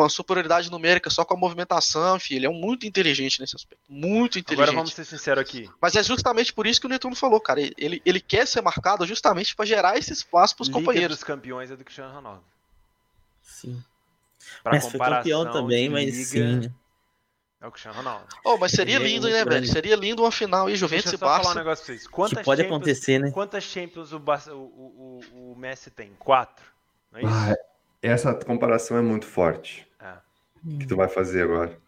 uma superioridade numérica só com a movimentação, enfim, ele é muito inteligente nesse aspecto. Muito inteligente. Agora vamos ser sinceros aqui. Mas é justamente por isso que o Netuno falou, cara. Ele, ele quer ser marcado justamente para gerar esse espaço para os companheiros. dos campeões é do Cristiano Ronaldo. Sim. Pra mas foi campeão também, mas liga, sim. É o Cristiano Ronaldo. Oh, mas seria ele é lindo, é né, velho? Seria lindo uma final aí, Juventus Deixa e Barça. falar um negócio pra vocês. Quantas que pode acontecer, né? Quantas Champions o, Barça, o, o, o Messi tem? Quatro. Não é isso? Ah, essa comparação é muito forte. É. O que tu vai fazer agora?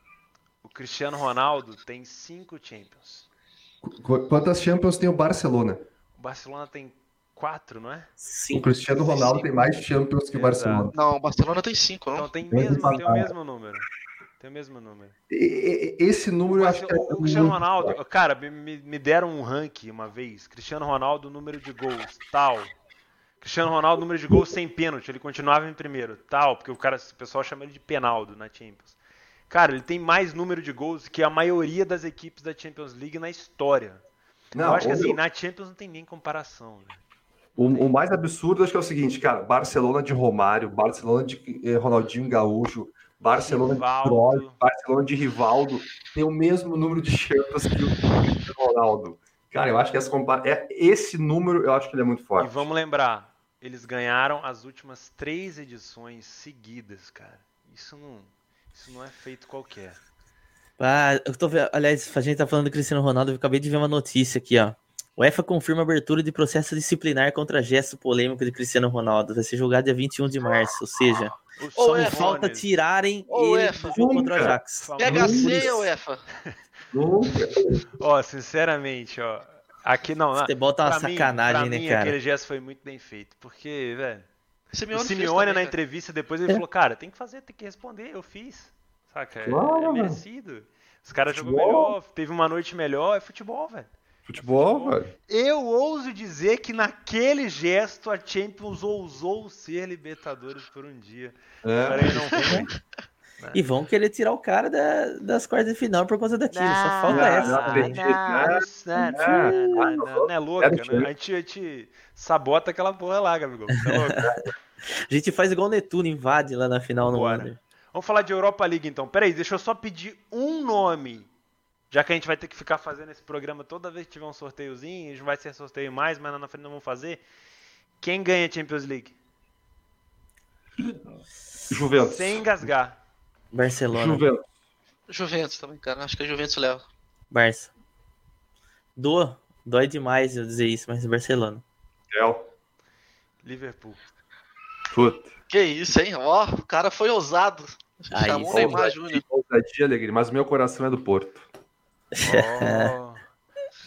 O Cristiano Ronaldo tem cinco Champions. Qu quantas Champions tem o Barcelona? O Barcelona tem quatro, não é? Cinco. O Cristiano Ronaldo cinco. tem mais Champions que o Barcelona. Não, o Barcelona tem cinco, não? Então tem, mesmo, tem o mesmo número. Tem o mesmo número. Esse número eu acho que é O Cristiano Ronaldo, forte. cara, me, me deram um ranking uma vez. Cristiano Ronaldo, número de gols, tal. Cristiano Ronaldo, número de gols sem pênalti, ele continuava em primeiro, tal, porque o cara, o pessoal chama ele de Penaldo na Champions. Cara, ele tem mais número de gols que a maioria das equipes da Champions League na história. Não, eu acho que assim, na Champions não tem nem comparação. Né? O, o, mais absurdo acho que é o seguinte, cara, Barcelona de Romário, Barcelona de eh, Ronaldinho Gaúcho, Barcelona Rivaldo. de Cruyff, Barcelona de Rivaldo, tem o mesmo número de Champions que o Ronaldo. Cara, eu acho que essa compara... é, esse número eu acho que ele é muito forte. E vamos lembrar, eles ganharam as últimas três edições seguidas, cara. Isso não, isso não é feito qualquer. Ah, eu tô vendo, aliás, a gente tá falando do Cristiano Ronaldo, eu acabei de ver uma notícia aqui, ó. O EFA confirma a abertura de processo disciplinar contra gesto polêmico de Cristiano Ronaldo. Vai ser julgado dia 21 de março, ou seja, só me falta tirarem o ele EFA. do jogo contra o Ajax. Pega a senha, UEFA. Ó, sinceramente, ó, Aqui não. Futebol tá uma sacanagem, mim, né, mim, cara? Aquele gesto foi muito bem feito. Porque, velho. Simeone o Simeone, na entrevista, depois ele é. falou: Cara, tem que fazer, tem que responder. Eu fiz. Saca? Claro, é, é merecido. Os caras jogou melhor, teve uma noite melhor. É futebol, velho. Futebol, velho. Eu ouso dizer que naquele gesto a Champions ousou ser Libertadores por um dia. É. Porém, não foi. Né? E vão querer tirar o cara da, das quartas de final por conta daquilo. Não, Só falta não, essa. Não, não, não, não, é louca, né? A gente, a gente sabota aquela porra lá, Gabigol. Tá a gente faz igual o Netuno, invade lá na final no Wander. Vamos falar de Europa League então. Peraí, deixa eu só pedir um nome. Já que a gente vai ter que ficar fazendo esse programa toda vez que tiver um sorteiozinho, a gente vai ser sorteio mais, mas na frente não vamos fazer. Quem ganha a Champions League? Juventus. Sem engasgar. Barcelona. Juventus. Juventus também, cara. Acho que a Juventus leva. Barça. Doa. Dói demais eu dizer isso, mas Barcelona. Real. Liverpool. Puta. Que isso, hein? Ó, o cara foi ousado. Aí, Chamou o Neymar Júnior. Ousadia, alegria, mas meu coração é do Porto. Oh,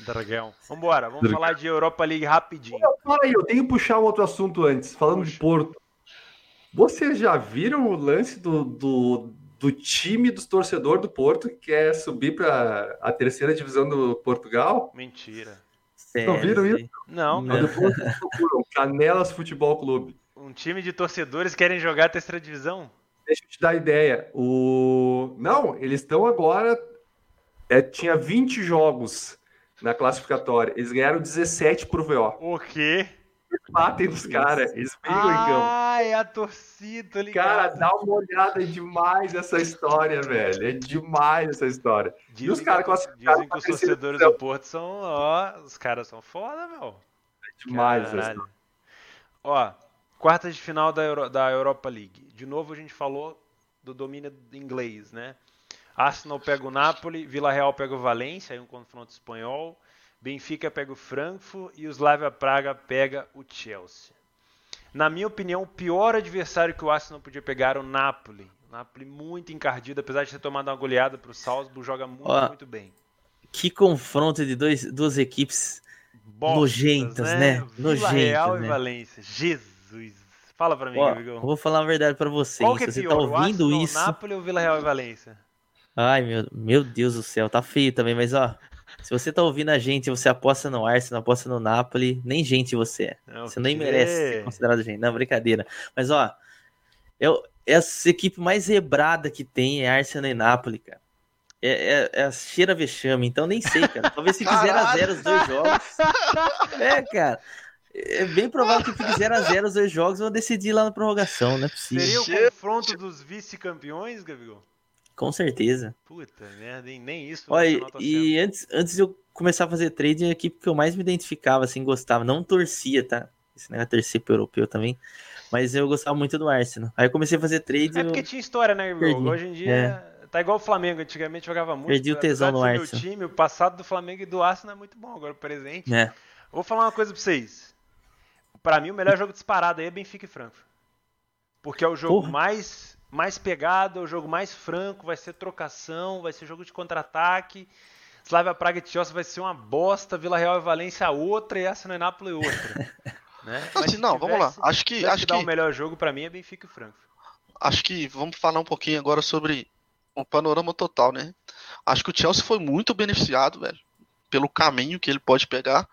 dragão. Vambora, vamos Dragão. falar de Europa League rapidinho. Fala aí, eu tenho que puxar um outro assunto antes. Falando Puxa. de Porto. Vocês já viram o lance do, do, do time dos torcedores do Porto que quer subir para a terceira divisão do Portugal? Mentira. Sério? Não viram isso? Não, não. Depois procuram Canelas Futebol Clube. Um time de torcedores querem jogar a terceira divisão? Deixa eu te dar ideia. O... Não, eles estão agora. É, tinha 20 jogos na classificatória. Eles ganharam 17 pro VO. O quê? Batem nos caras, eles brigam ah, em campo. Ah, é a torcida, ligado. Cara, dá uma olhada, é demais essa história, velho. É demais essa história. Dizem, e os caras Dizem que os torcedores do Porto são, ó, os caras são foda, meu. É demais Caralho. essa história. Ó, quartas de final da, Euro, da Europa League. De novo a gente falou do domínio inglês, né? Arsenal pega o Napoli, Vila Real pega o Valência, aí um confronto espanhol. Benfica pega o Frankfurt e o Slavia Praga pega o Chelsea. Na minha opinião, o pior adversário que o Arsenal podia pegar era o Napoli. O Napoli muito encardido, apesar de ter tomado uma goleada para o Salzburg, joga muito, Ó, muito bem. Que confronto de dois, duas equipes Bostas, nojentas, né? né? Vila nojentas, Real né? e Valência. Jesus. Fala para mim, Ó, Vou falar a verdade para você. Qual que é você tá pior, tá ouvindo Arsenal, isso? Napoli ou Vila Real e Valência? Ai, meu, meu Deus do céu, tá feio também, mas ó, se você tá ouvindo a gente, você aposta no Arsenal, aposta no Napoli, nem gente você é. Não, você nem merece ser considerado gente. Não, brincadeira. Mas ó, eu, essa equipe mais rebrada que tem é Arsenal e Napoli, cara. É, é, é a cheira vexame, então nem sei, cara. Talvez se fizer a zero os dois jogos. É, cara. É bem provável que fique 0x0 os dois jogos vão decidir lá na prorrogação, não é possível. Seria o confronto dos vice-campeões, Gabigol? Com certeza. Puta merda, hein? nem isso. Olha, e antes, antes de eu começar a fazer trade, a equipe que eu mais me identificava, assim, gostava, não torcia, tá? Esse negócio torcer pro europeu também. Mas eu gostava muito do Arsenal. Aí eu comecei a fazer trade. É porque tinha história, né, irmão? Hoje em dia. É. Tá igual o Flamengo, antigamente jogava muito. Perdi o tesão no Arsenal. time, o passado do Flamengo e do Arsenal é muito bom, agora o presente. É. Vou falar uma coisa pra vocês. Para mim, o melhor jogo disparado aí é Benfica e Frankfurt. Porque é o jogo mais mais pegado, é o jogo mais franco, vai ser trocação, vai ser jogo de contra-ataque. Slavia Praga e Chelsea vai ser uma bosta, Vila Real e Valência outra e Arsenal e Nápoles outra. né? Assim, não, vamos lá. Acho que acho que, o melhor jogo para mim é Benfica e Frankfurt. Acho que vamos falar um pouquinho agora sobre o panorama total, né? Acho que o Chelsea foi muito beneficiado, velho, pelo caminho que ele pode pegar.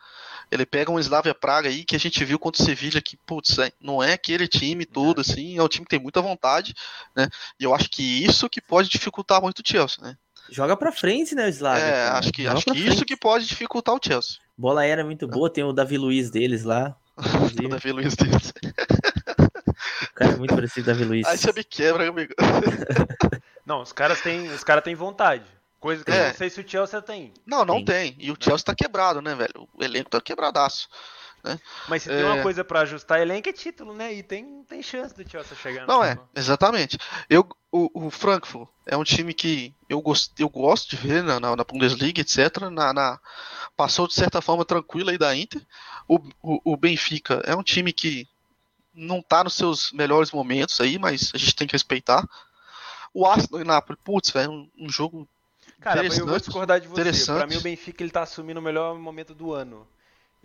Ele pega um Slavia Praga aí que a gente viu contra o Sevilha que, putz, é, não é aquele time todo assim, é um time que tem muita vontade, né? E eu acho que isso que pode dificultar muito o Chelsea, né? Joga pra frente, né, o Slavia? É, cara. acho que, acho que isso que pode dificultar o Chelsea. Bola aérea muito boa, tem o Davi Luiz deles lá. o Davi Luiz deles. o cara é muito parecido com o Davi Luiz. Aí você me quebra, amigo. não, os caras têm, os cara têm vontade. Coisa que é. eu não sei se o Chelsea tem. Não, não tem. tem. E o Chelsea tá quebrado, né, velho? O elenco tá quebradaço. Né? Mas se é... tem uma coisa para ajustar elenco é título, né? E tem, tem chance do Chelsea chegar. Não é, exatamente. Eu, o, o Frankfurt é um time que eu, gost, eu gosto de ver na, na Bundesliga, etc. Na, na, passou de certa forma tranquila aí da Inter. O, o, o Benfica é um time que não tá nos seus melhores momentos aí, mas a gente tem que respeitar. O Arsenal e Napoli, putz, velho, um, um jogo Cara, eu vou discordar de você. Pra mim, o Benfica ele tá assumindo o melhor momento do ano.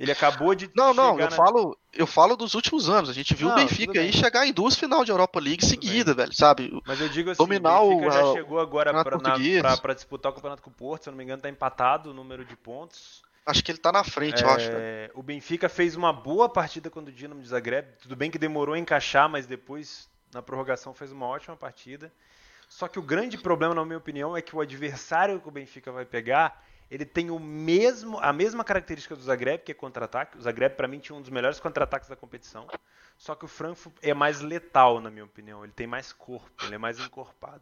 Ele acabou de. Não, não, eu na... falo, eu falo dos últimos anos. A gente viu não, o Benfica aí chegar em duas final de Europa League seguida, velho, sabe? Mas eu digo assim, Dominar o Benfica já chegou agora pra, pra, pra, disputar o campeonato com o Porto, se eu não me engano, tá empatado o número de pontos. Acho que ele tá na frente, é, eu acho. Né? O Benfica fez uma boa partida quando o Dinamo de Zagreb. Tudo bem que demorou a encaixar, mas depois, na prorrogação, fez uma ótima partida. Só que o grande problema, na minha opinião, é que o adversário que o Benfica vai pegar, ele tem o mesmo, a mesma característica do Zagreb, que é contra-ataque. O Zagreb, para mim, tinha um dos melhores contra-ataques da competição. Só que o Frankfurt é mais letal, na minha opinião. Ele tem mais corpo, ele é mais encorpado.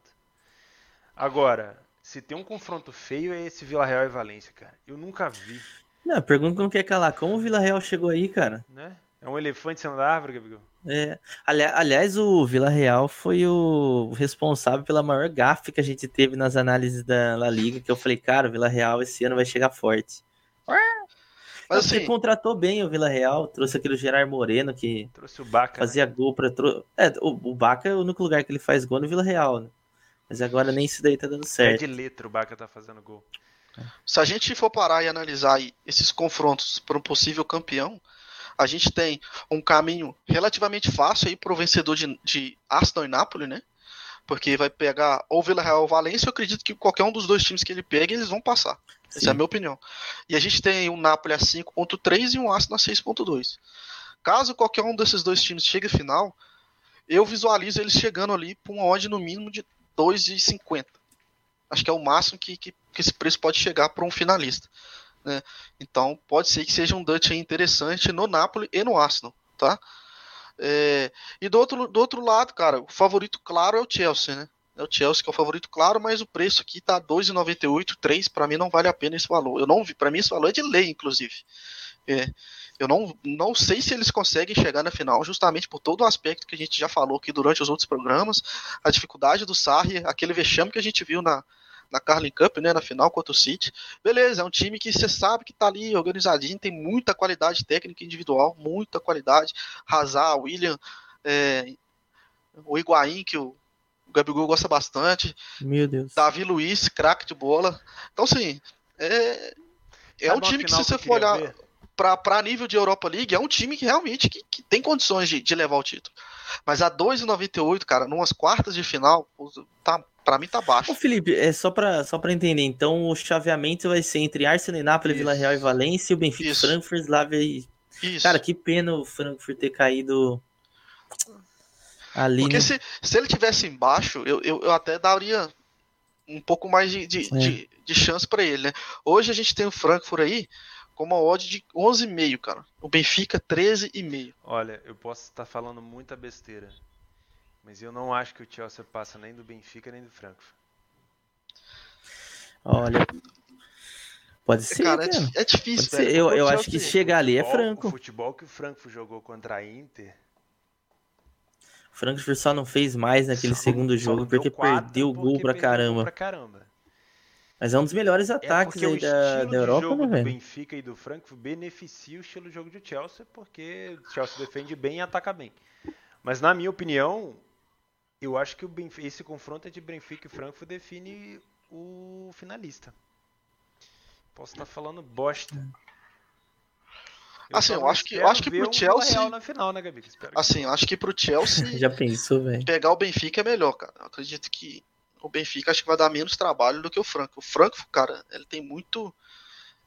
Agora, se tem um confronto feio, é esse Vila Real e Valência, cara. Eu nunca vi. Não, pergunta como quer calar. Como o Vila Real chegou aí, cara? Né? É um elefante sendo da árvore, Gabriel? É. Ali, aliás, o Vila Real foi o responsável pela maior gafe que a gente teve nas análises da La Liga, que eu falei, cara, o Vila Real esse ano vai chegar forte. Mas Você assim, contratou bem o Vila Real, trouxe aquele Gerard Moreno que trouxe o Baca, fazia né? gol para tro... é, o, o Baca é o único lugar que ele faz gol no Vila Real, né? Mas agora nem isso daí tá dando certo. É de letra o Baca tá fazendo gol. Se a gente for parar e analisar esses confrontos para um possível campeão, a gente tem um caminho relativamente fácil aí para o vencedor de, de Arsenal e Napoli, né? Porque vai pegar ou Vila Real ou Valência, eu acredito que qualquer um dos dois times que ele pega, eles vão passar. Sim. Essa é a minha opinião. E a gente tem um Napoli a 5.3 e um Arsenal a 6.2. Caso qualquer um desses dois times chegue à final, eu visualizo eles chegando ali para uma odd no mínimo de 2,50. Acho que é o máximo que, que, que esse preço pode chegar para um finalista. Né? Então pode ser que seja um Dutch interessante no Napoli e no Arsenal, tá? É, e do outro, do outro lado, cara, o favorito claro é o Chelsea, né? É o Chelsea que é o favorito claro, mas o preço aqui tá 2,98, 3, para mim não vale a pena esse valor. Eu não vi, para mim esse valor é de lei, inclusive. É, eu não, não sei se eles conseguem chegar na final, justamente por todo o aspecto que a gente já falou aqui durante os outros programas, a dificuldade do Sarri, aquele vexame que a gente viu na, na Carling Cup, né, na final contra o City. Beleza, é um time que você sabe que tá ali organizadinho, tem muita qualidade técnica individual, muita qualidade. Hazard, William, é, o Higuaín, que o, Gabigol gosta bastante. Meu Deus. Davi Luiz, craque de bola. Então, assim, é, é um time que, se você for olhar para nível de Europa League, é um time que realmente que, que tem condições de, de, levar o título. Mas a 2,98, cara, numas quartas de final, tá, para mim tá baixo. Ô, Felipe, é só para só pra entender, então o chaveamento vai ser entre Arsenal e Nápoles, Vila Real e Valência, e o Benfica Isso. Frankfurt, Slavia e... Isso. Cara, que pena o Frankfurt ter caído ali. Porque se, se ele tivesse embaixo, eu, eu, eu até daria um pouco mais de, de, é. de, de chance para ele, né? Hoje a gente tem o Frankfurt aí com uma odd de 11,5, cara. O Benfica 13,5. Olha, eu posso estar falando muita besteira, mas eu não acho que o Chelsea passa nem do Benfica nem do Frankfurt. Olha, pode ser, cara. cara. É, é, difícil, velho. Eu, eu acho que chegar ali é franco. O futebol que o Frankfurt jogou contra a Inter o Frankfurt só não fez mais naquele só, segundo jogo porque perdeu o gol pra caramba. pra caramba. Mas é um dos melhores é ataques é aí da, da Europa, jogo né, velho? do Benfica e do Frankfurt beneficia o estilo de jogo do Chelsea, porque o Chelsea defende bem e ataca bem. Mas na minha opinião, eu acho que o Benfica, esse confronto entre Benfica e Frankfurt define o finalista. Posso estar falando bosta. Eu assim, eu acho que eu acho que pro um Chelsea na final, né, Gabi? Assim, eu acho que pro Chelsea Já pensou, velho? Pegar o Benfica é melhor, cara. Eu acredito que o Benfica acho que vai dar menos trabalho do que o Franco. O Franco, cara, ele tem muito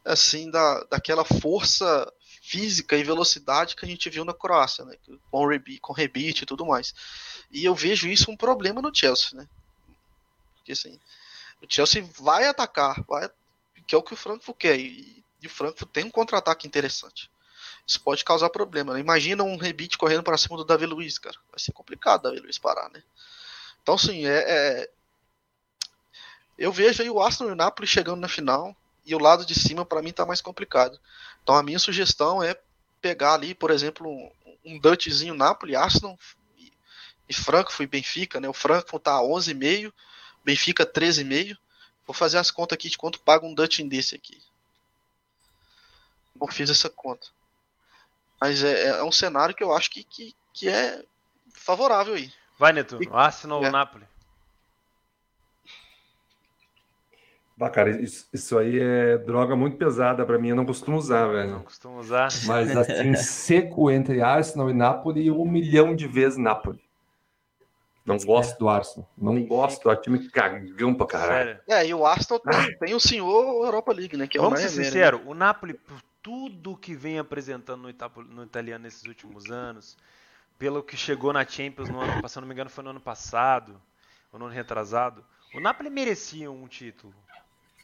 assim da, daquela força física e velocidade que a gente viu na Croácia, né? Com rebite, com rebite e tudo mais. E eu vejo isso um problema no Chelsea, né? Porque assim, o Chelsea vai atacar, vai, que é o que o Frankfurt quer. E, e o Frankfurt tem um contra-ataque interessante. Isso pode causar problema. Né? Imagina um rebite correndo para cima do Davi Luiz, cara. Vai ser complicado o Davi Luiz parar, né? Então, assim, é, é, eu vejo aí o Arsenal e o Napoli chegando na final e o lado de cima para mim tá mais complicado. Então a minha sugestão é pegar ali, por exemplo, um, um Dutchzinho Napoli, Arsenal e, e Frankfurt e Benfica, né? O Frankfurt tá 11,5, Benfica 13,5. Vou fazer as contas aqui de quanto paga um Dutch desse aqui. Não fiz essa conta. Mas é, é, um cenário que eu acho que, que, que é favorável aí. Vai, Neto. Arsenal ou é. Napoli? Ah, cara, isso, isso, aí é droga muito pesada para mim, eu não costumo usar, velho. Não costumo usar. Mas assim, seco entre Arsenal e Napoli, um milhão de vezes Napoli. Não gosto do Arsenal. Não Bem gosto, é time cagão pra caralho. É, e o Arsenal tem, tem, o senhor Europa League, né? Que é Vamos ser sinceros, né? o Napoli, por tudo que vem apresentando no, Itapo, no italiano nesses últimos anos, pelo que chegou na Champions no ano passado, não me engano, foi no ano passado, ou no ano retrasado, o Napoli merecia um título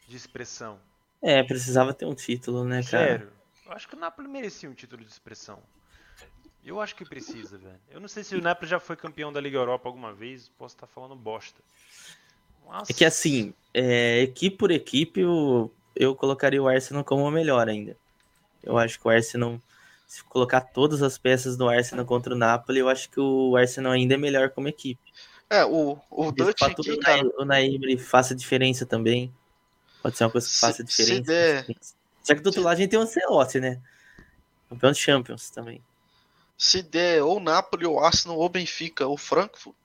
de expressão. É, precisava ter um título, né, cara? Sério. Eu acho que o Napoli merecia um título de expressão. Eu acho que precisa, velho. Eu não sei se o Napoli já foi campeão da Liga Europa alguma vez, posso estar falando bosta. Nossa. É que assim, é, equipe por equipe, eu, eu colocaria o Arsenal como o melhor ainda. Eu acho que o Arsenal, se colocar todas as peças do Arsenal contra o Napoli, eu acho que o Arsenal ainda é melhor como equipe. É, o, o Dutch aqui, cara... O Naimri faça diferença também. Pode ser uma coisa que faça diferença. Se der... Já que do outro lado a gente tem o Ancelotti, né? Campeão de Champions também. Se der ou Napoli, ou Arsenal, ou Benfica, ou Frankfurt,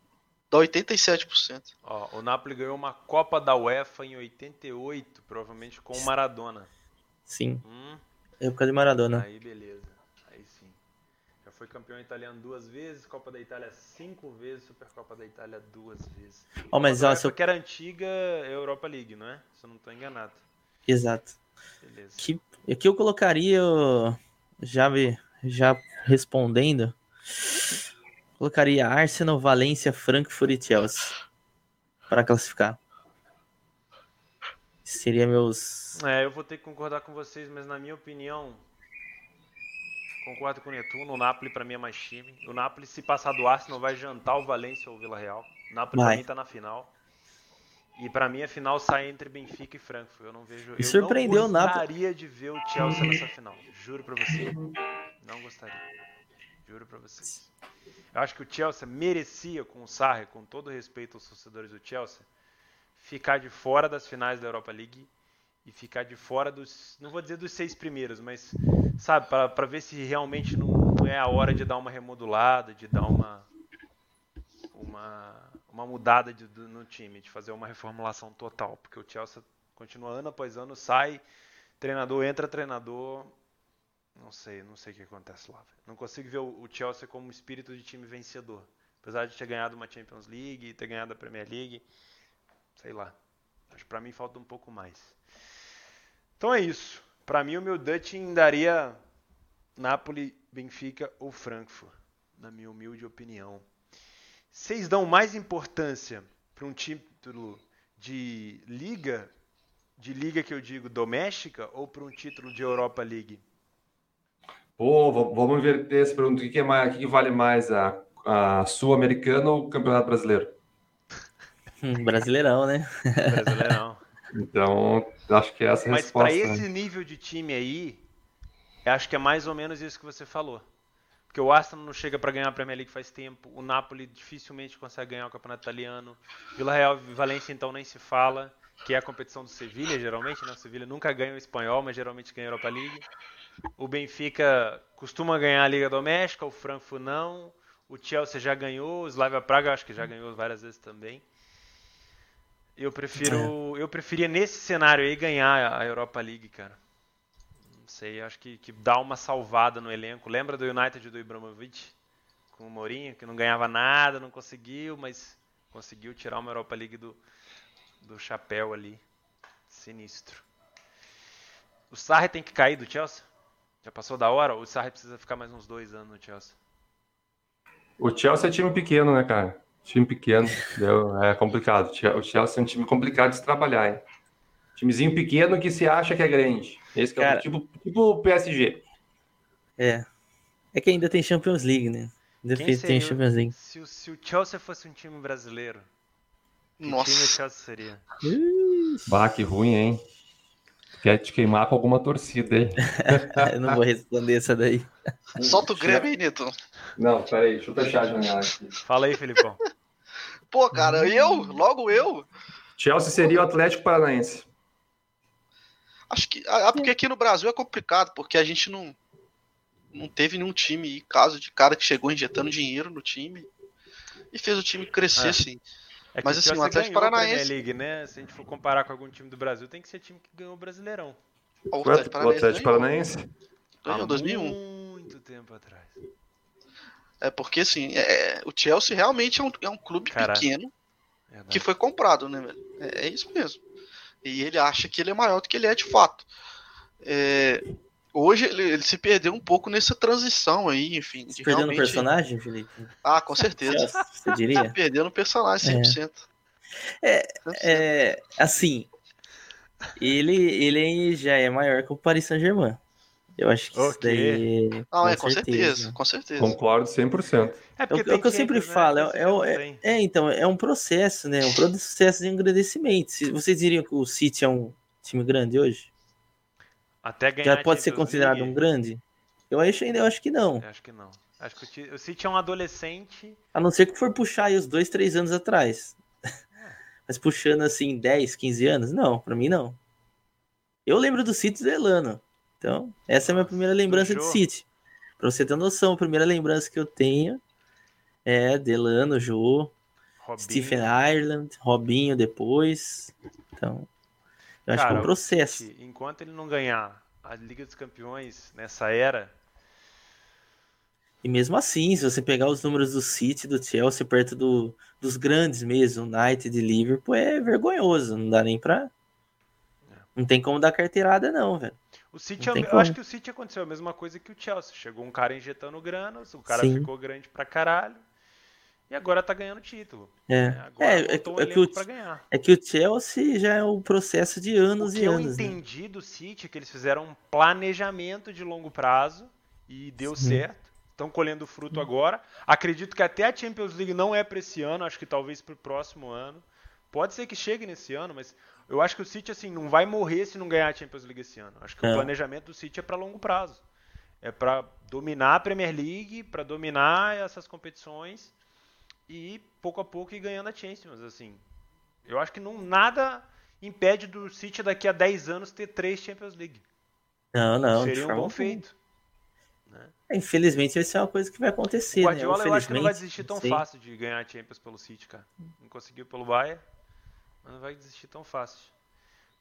dá 87%. Ó, o Napoli ganhou uma Copa da UEFA em 88, provavelmente com o Maradona. Sim. Hum. Época de Maradona. Aí beleza. Foi campeão italiano duas vezes, Copa da Itália cinco vezes, Supercopa da Itália duas vezes. Oh, mas ó, se eu... que era antiga Europa League, não é? Se eu não estou enganado. Exato. Beleza. Que, aqui eu colocaria, já, já respondendo, colocaria Arsenal, Valência, Frankfurt e Chelsea para classificar. Seria meus. É, eu vou ter que concordar com vocês, mas na minha opinião, concordo com o Netuno. O Napoli para mim é mais time. O Napoli, se passar do Arsenal, vai jantar o Valência ou o Vila Real. O Napoli para mim tá na final. E para mim a final sai entre Benfica e Frankfurt. Eu não vejo. E surpreendeu eu não gostaria de ver o Chelsea nessa final. Juro para você. Não gostaria. Juro para vocês. Eu acho que o Chelsea merecia com o Sarri, com todo respeito aos torcedores do Chelsea, ficar de fora das finais da Europa League e ficar de fora dos, não vou dizer dos seis primeiros, mas sabe, para ver se realmente não, não, é a hora de dar uma remodulada, de dar uma uma, uma mudada de, no time, de fazer uma reformulação total, porque o Chelsea continua ano após ano, sai, treinador entra, treinador, não sei, não sei o que acontece lá. Não consigo ver o, o Chelsea como espírito de time vencedor, apesar de ter ganhado uma Champions League, ter ganhado a Premier League, sei lá. Acho que para mim falta um pouco mais. Então é isso. Para mim, o meu Dutch daria Napoli, Benfica ou Frankfurt, na minha humilde opinião. Vocês dão mais importância para um título de liga, de liga que eu digo doméstica, ou para um título de Europa League? Pô, vamos inverter essa pergunta. O que, é mais, o que vale mais, a, a Sul-Americana ou o Campeonato Brasileiro? Brasileirão, né? Brasileirão. Então, acho que é essa a Mas resposta. Mas para esse né? nível de time aí, acho que é mais ou menos isso que você falou. Porque o Arsenal não chega para ganhar a Premier League faz tempo, o Napoli dificilmente consegue ganhar o Campeonato Italiano, Vila Real e Valência então nem se fala, que é a competição do Sevilha geralmente, né? O Sevilha nunca ganha o espanhol, mas geralmente ganha a Europa League. O Benfica costuma ganhar a Liga Doméstica, o Frankfurt não. O Chelsea já ganhou, o Slavia Praga acho que já ganhou várias vezes também. Eu prefiro, é. eu preferia nesse cenário aí ganhar a Europa League, cara. Não sei, acho que, que dá uma salvada no elenco. Lembra do United do Ibrahimovic? Com o Mourinho, que não ganhava nada, não conseguiu, mas conseguiu tirar uma Europa League do, do chapéu ali. Sinistro. O Sarri tem que cair do Chelsea? Já passou da hora? Ou o Sarri precisa ficar mais uns dois anos no Chelsea? O Chelsea é time pequeno, né, cara? Time pequeno, entendeu? é complicado. O Chelsea é um time complicado de se trabalhar, hein? Timezinho pequeno que se acha que é grande. Esse Cara, é o tipo, tipo o PSG. É. É que ainda tem Champions League, né? Ainda Quem tem Champions League. Se o, se o Chelsea fosse um time brasileiro, Nossa. que time o Chelsea seria? Bah, que ruim, hein? Quer te queimar com alguma torcida, hein? Eu não vou responder essa daí. Solta o Grêmio aí, Nito. Não, peraí, deixa eu fechar a janela aqui. Fala aí, Felipão. Pô, cara, eu? Logo eu? Chelsea seria o Atlético Paranaense. Acho que. Ah, porque aqui no Brasil é complicado, porque a gente não. Não teve nenhum time caso de cara que chegou injetando dinheiro no time e fez o time crescer, é. assim. É Mas assim, o Atlético Paranaense. League, né? Se a gente for comparar com algum time do Brasil, tem que ser time que ganhou o Brasileirão. O Atlético Paranaense. O Atlético Paranaense? Ganhou 2001. Muito tempo atrás. É porque, assim, é, o Chelsea realmente é um, é um clube Caraca. pequeno Verdade. que foi comprado, né, velho? É, é, isso mesmo. E ele acha que ele é maior do que ele é de fato. É, hoje ele, ele, se perdeu um pouco nessa transição aí, enfim. Se perdeu realmente... no personagem, Felipe? Ah, com certeza. Você diria? Se perdeu no personagem, 100%. É, é, assim, ele, ele já é maior que o Paris Saint-Germain. Eu acho que okay. isso daí. Não, com é, com certeza. certeza, com certeza. Concordo 100%. É, porque é o que eu sempre né? falo, é, é, é, então, é um processo, né? Um processo de engrandecimento. Vocês diriam que o City é um time grande hoje? Até ganhar Já pode ser considerado League. um grande? Eu acho, eu acho que não. Eu acho que não. Acho que o City é um adolescente. A não ser que for puxar aí os dois, três anos atrás. É. Mas puxando assim 10, 15 anos? Não, pra mim não. Eu lembro do City Delano. Então, essa é a minha primeira lembrança de City. Pra você ter noção, a primeira lembrança que eu tenho é Delano, Jô, Stephen Ireland, Robinho depois. Então, eu acho Cara, que é um processo. Enquanto ele não ganhar a Liga dos Campeões nessa era. E mesmo assim, se você pegar os números do City, do Chelsea, perto do, dos grandes mesmo, United e Liverpool, é vergonhoso. Não dá nem pra. É. Não tem como dar carteirada, não, velho. O City, eu, eu acho que o City aconteceu a mesma coisa que o Chelsea. Chegou um cara injetando grana, o cara Sim. ficou grande pra caralho. E agora tá ganhando título. É, agora é, é, um é, que o, é que o Chelsea já é um processo de anos e anos. O que eu né? entendi né? do City é que eles fizeram um planejamento de longo prazo e deu Sim. certo. Estão colhendo fruto Sim. agora. Acredito que até a Champions League não é para esse ano, acho que talvez para o próximo ano. Pode ser que chegue nesse ano, mas eu acho que o City assim não vai morrer se não ganhar a Champions League esse ano. Acho que é. o planejamento do City é para longo prazo. É para dominar a Premier League, para dominar essas competições e pouco a pouco ir ganhando a Champions, assim. Eu acho que não, nada impede do City daqui a 10 anos ter três Champions League. Não, não. Seria um bom feito. Né? Infelizmente, isso é uma coisa que vai acontecer. O né? Guardiola né? eu acho que não vai desistir tão fácil de ganhar a Champions pelo City, cara. Não conseguiu pelo Bayern, mas não vai desistir tão fácil.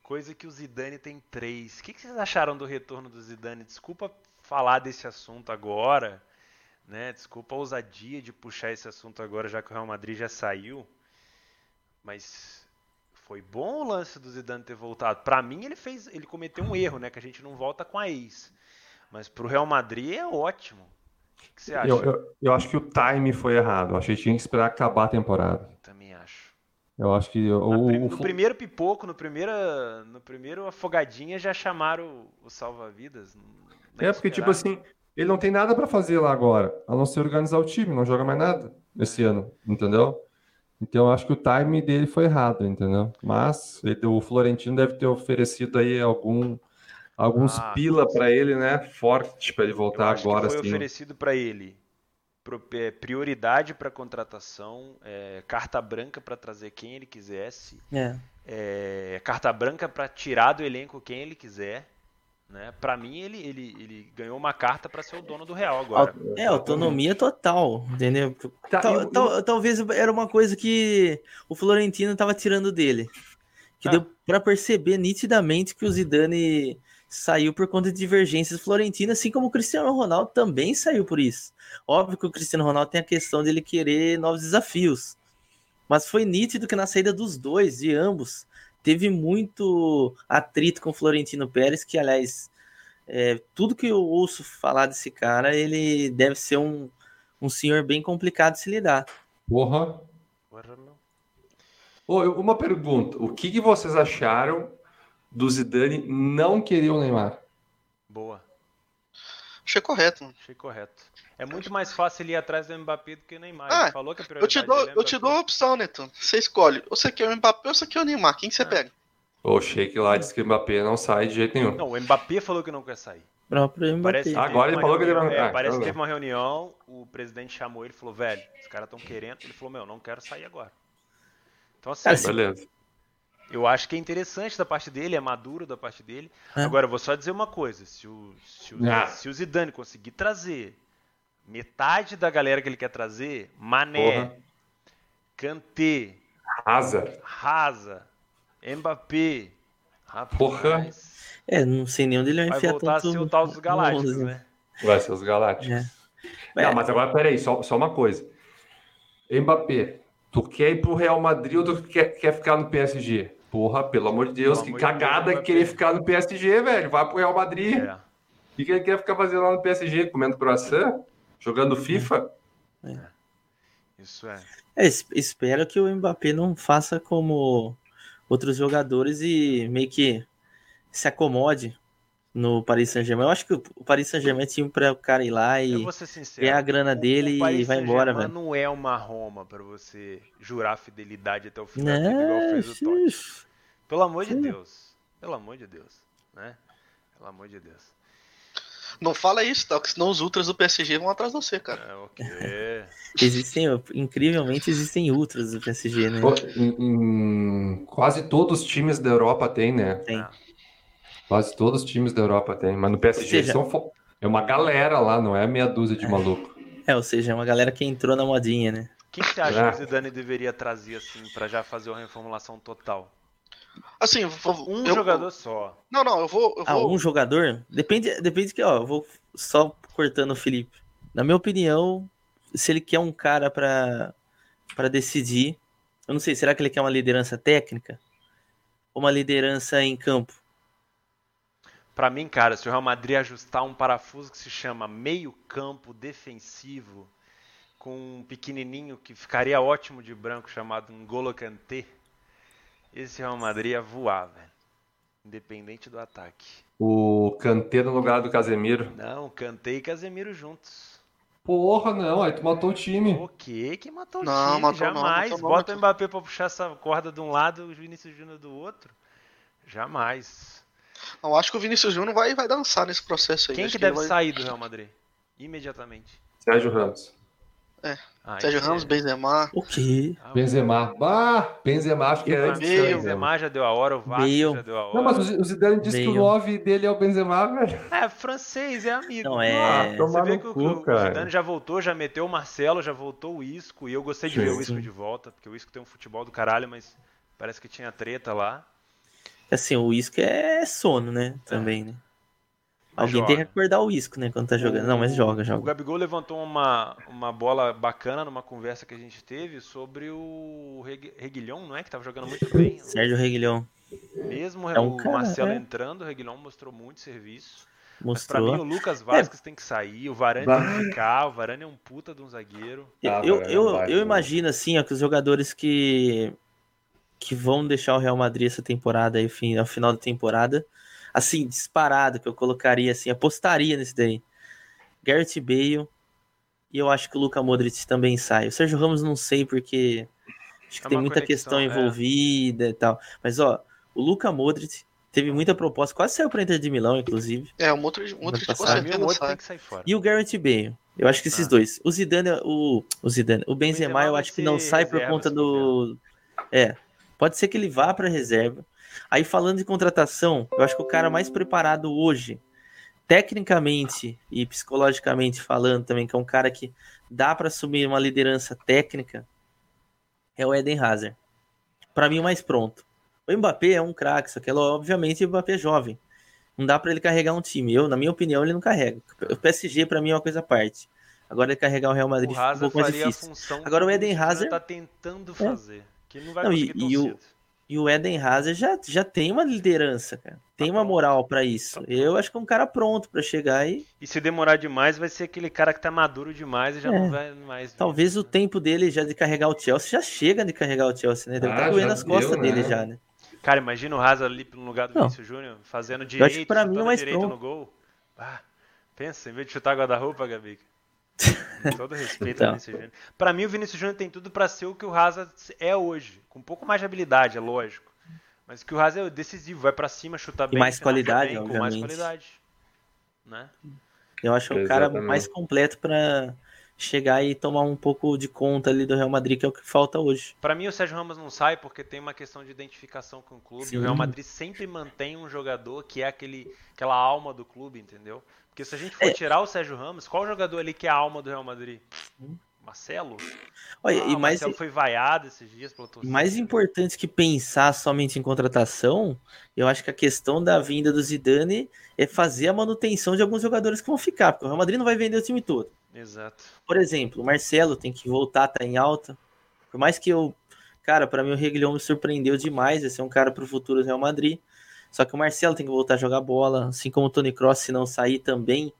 Coisa que o Zidane tem três. O que vocês acharam do retorno do Zidane? Desculpa falar desse assunto agora, né? Desculpa a ousadia de puxar esse assunto agora, já que o Real Madrid já saiu. Mas foi bom o lance do Zidane ter voltado. Para mim ele fez, ele cometeu um erro, né? Que a gente não volta com a ex. Mas pro Real Madrid é ótimo. O que você acha? Eu, eu, eu acho que o time foi errado. Eu acho que tinha que esperar acabar a temporada. Também acho. Eu acho que o, no, no primeiro pipoco, no primeiro, no primeiro afogadinha já chamaram o, salva-vidas. É porque tipo assim, ele não tem nada para fazer lá agora, a não ser organizar o time, não joga mais nada esse ano, entendeu? Então eu acho que o time dele foi errado, entendeu? Mas ele, o Florentino deve ter oferecido aí algum alguns ah, pila para ele, né? Forte para ele voltar agora. foi oferecido para ele é, prioridade para contratação, é, carta branca para trazer quem ele quisesse, é. É, carta branca para tirar do elenco quem ele quiser. Né? Para mim, ele, ele, ele ganhou uma carta para ser o dono do Real agora. É, autonomia total, entendeu? Tá, tal, eu, tal, talvez era uma coisa que o Florentino estava tirando dele. Que ah. deu para perceber nitidamente que o Zidane saiu por conta de divergências florentinas, assim como o Cristiano Ronaldo também saiu por isso. Óbvio que o Cristiano Ronaldo tem a questão dele querer novos desafios, mas foi nítido que na saída dos dois, de ambos, teve muito atrito com o Florentino Pérez, que, aliás, é, tudo que eu ouço falar desse cara, ele deve ser um, um senhor bem complicado de se lidar. Porra! Oh, uma pergunta: o que, que vocês acharam do Zidane não querer o Neymar. Boa. Achei correto. Mano. Achei correto. É muito mais fácil ele ir atrás do Mbappé do que o Neymar. Ah, falou que a eu te dou, é eu te dou a opção, Neto. Você escolhe. Ou você quer o Mbappé ou você quer o Neymar. Quem que você ah. pega? O Sheik lá disse que o Mbappé não sai de jeito nenhum. Não, o Mbappé falou que não quer sair. Próprio Mbappé. Agora ele falou que ele vai. É, parece que teve uma reunião, o presidente chamou ele e falou: velho, os caras estão querendo. Ele falou: meu, não quero sair agora. Então assim. Beleza. Eu acho que é interessante da parte dele, é maduro da parte dele. É. Agora, eu vou só dizer uma coisa: se o, se, o, ah. se o Zidane conseguir trazer metade da galera que ele quer trazer, Mané, Porra. Kanté, Raza, Raza, Mbappé, rapaz, Porra. É, não sei nem onde ele vai, vai enfiar voltar tanto... a ser o tal dos Galácticos, né? Vai ser os Galácticos. É. Não, é. mas agora, peraí, só, só uma coisa. Mbappé, tu quer ir pro Real Madrid ou tu quer, quer ficar no PSG? Porra, pelo amor de Deus, pelo que cagada de Deus, querer ficar no PSG, velho. Vai pro Real Madrid. É. O que ele quer ficar fazendo lá no PSG? Comendo croissant? Jogando FIFA? É. Isso é. é. Espero que o Mbappé não faça como outros jogadores e meio que se acomode no Paris Saint-Germain. Eu acho que o Paris Saint-Germain tinha para o cara ir lá e ganhar a grana dele e vai embora, velho. não é uma Roma para você jurar fidelidade até o da vida, igual fez o Totti. Pelo amor de Deus. Pelo amor de Deus, né? Pelo amor de Deus. Não fala isso, tá? Porque senão os ultras do PSG vão atrás de você, cara. É, ok. existem, incrivelmente, existem ultras do PSG, né? Em, em, quase todos os times da Europa tem, né? Tem. Ah. Quase todos os times da Europa têm, mas no PSG seja, são é uma galera lá, não é meia dúzia de é. maluco. É, ou seja, é uma galera que entrou na modinha, né? Quem você acha é. que o Zidane deveria trazer assim para já fazer uma reformulação total? Assim, um eu, jogador só. Não, não, eu vou, eu ah, um jogador? Depende, depende que, ó, eu vou só cortando o Felipe. Na minha opinião, se ele quer um cara para para decidir, eu não sei, será que ele quer uma liderança técnica ou uma liderança em campo? Para mim, cara, se o Real Madrid ajustar um parafuso que se chama meio-campo defensivo, com um pequenininho que ficaria ótimo de branco chamado N'Golo Kanté, esse Real Madrid ia voar, velho. Independente do ataque. O Kanté no lugar do Casemiro. Não, Kanté e Casemiro juntos. Porra, não, aí tu matou o time. O que que matou não, o time? Matou, Jamais. Não, matou, Bota o Mbappé pra puxar essa corda de um lado e o Vinícius Júnior do outro. Jamais. Eu acho que o Vinícius Júnior vai, vai dançar nesse processo aí. Quem que deve vai... sair do Real Madrid? Imediatamente. Sérgio Ramos. É. Ah, Sérgio Ramos, é... Benzema. O quê? Ah, Benzema. Bah, Benzema acho que é antes. Benzema já deu a hora, o Vasco já deu a hora. Não, mas o Zidane disse Meio. que o 9 dele é o Benzema, velho. É, francês, é amigo. Não, é... Ah, Você vê que cu, o, o Zidane já voltou, já meteu o Marcelo, já voltou o Isco, e eu gostei de sim, ver o Isco de volta, porque o Isco tem um futebol do caralho, mas parece que tinha treta lá. Assim, o Isco é sono, né? Também, é. né? Alguém joga. tem que acordar o isco, né, quando tá jogando. Não, mas joga, joga. O Gabigol levantou uma, uma bola bacana numa conversa que a gente teve sobre o Reguilhão, não é? Que tava jogando muito bem. Sérgio Reguilhão. Mesmo é um o cara, Marcelo é. entrando, o Reguilhão mostrou muito serviço. Mostrou. Mas pra mim, o Lucas Vasquez é. tem que sair, o Varane tem que ficar, o Varane é um puta de um zagueiro. Ah, eu, eu, eu, eu imagino, assim, ó, que os jogadores que, que vão deixar o Real Madrid essa temporada, aí, ao final da temporada, assim, disparado, que eu colocaria assim, apostaria nesse daí. Garrett Bale, e eu acho que o Luca Modric também sai. O Sérgio Ramos não sei, porque acho que é tem muita questão é. envolvida é. e tal. Mas, ó, o Luca Modric teve muita proposta, quase saiu para Inter de Milão, inclusive. É, o Modric, o Modric com certeza sai. Tem que sair fora. E o Garrett Bale. Eu acho que esses ah. dois. O Zidane, o, o Zidane, o Benzema, Benzema eu acho que não sai por conta do... É, pode ser que ele vá para reserva. Aí falando de contratação, eu acho que o cara mais preparado hoje, tecnicamente e psicologicamente falando também, que é um cara que dá para assumir uma liderança técnica, é o Eden Hazard. Para mim, o mais pronto. O Mbappé é um craque, só que obviamente o Mbappé é jovem. Não dá para ele carregar um time. Eu, na minha opinião, ele não carrega. O PSG para mim é uma coisa à parte. Agora ele carregar o Real Madrid o um pouco mais difícil. Agora o Eden Hazard tá tentando é. fazer, é. que não vai não, conseguir e, e o, e o Eden Hazard já, já tem uma liderança, cara. Tem tá uma moral para isso. Tá eu acho que é um cara pronto para chegar e. E se demorar demais, vai ser aquele cara que tá maduro demais e já é. não vai mais. Talvez o tempo dele já de carregar o Chelsea já chega de carregar o Chelsea, né? Deve estar ah, tá doendo as costas dele né? já, né? Cara, imagina o Hazard ali no lugar do Vinícius Júnior, fazendo direito, para mim é mais direito pronto. no gol. Ah, pensa, em vez de chutar guarda-roupa, Gabi. Todo respeito então. ao Vinícius Júnior. Pra mim, o Vinícius Júnior tem tudo para ser o que o Hazard é hoje. Com um pouco mais de habilidade, é lógico. Mas que o Haas é decisivo, vai para cima, chutar bem. E mais qualidade, bem, com mais qualidade. Né? Eu acho o cara mais completo para chegar e tomar um pouco de conta ali do Real Madrid, que é o que falta hoje. Para mim, o Sérgio Ramos não sai porque tem uma questão de identificação com o clube. Sim. O Real Madrid sempre mantém um jogador que é aquele, aquela alma do clube, entendeu? Porque se a gente for é. tirar o Sérgio Ramos, qual jogador ali que é a alma do Real Madrid? Hum. Marcelo? Olha, ah, e mais, Marcelo foi vaiado esses dias pela torcida. Mais importante que pensar somente em contratação, eu acho que a questão da vinda do Zidane é fazer a manutenção de alguns jogadores que vão ficar, porque o Real Madrid não vai vender o time todo. Exato. Por exemplo, o Marcelo tem que voltar, tá em alta. Por mais que eu, cara, para mim o Reguilhão me surpreendeu demais, esse é um cara pro futuro do Real Madrid. Só que o Marcelo tem que voltar a jogar bola, assim como o Tony Cross, se não sair também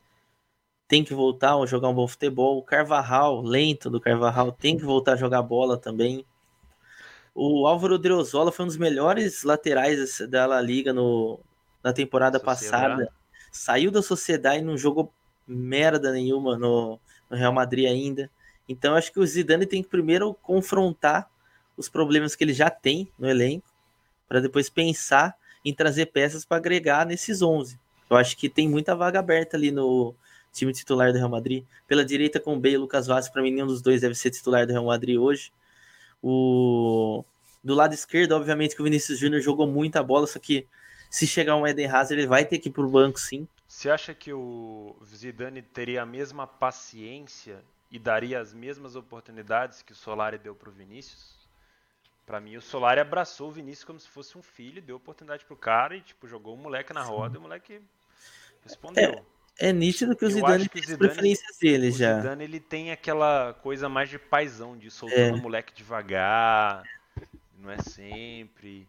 tem que voltar a jogar um bom futebol. O Carvajal, lento do Carvajal, tem que voltar a jogar bola também. O Álvaro Driozola foi um dos melhores laterais da La Liga no, na temporada passada. Saiu da sociedade e não jogou merda nenhuma no, no Real Madrid ainda. Então acho que o Zidane tem que primeiro confrontar os problemas que ele já tem no elenco, para depois pensar em trazer peças para agregar nesses 11. Eu acho que tem muita vaga aberta ali no, time titular do Real Madrid. Pela direita com o Bale e Lucas Vaz, para mim nenhum dos dois deve ser titular do Real Madrid hoje. O do lado esquerdo, obviamente que o Vinícius Júnior jogou muita bola, só que se chegar um Eden Hazard, ele vai ter que ir pro banco sim. Você acha que o Zidane teria a mesma paciência e daria as mesmas oportunidades que o Solari deu pro Vinícius? Para mim, o Solari abraçou o Vinícius como se fosse um filho, deu oportunidade pro cara e tipo jogou o moleque na roda, sim. e o moleque respondeu. É, é nítido que o Zidane tem as preferências dele já. O Zidane ele tem aquela coisa mais de paizão, de soltando é. o moleque devagar, não é sempre.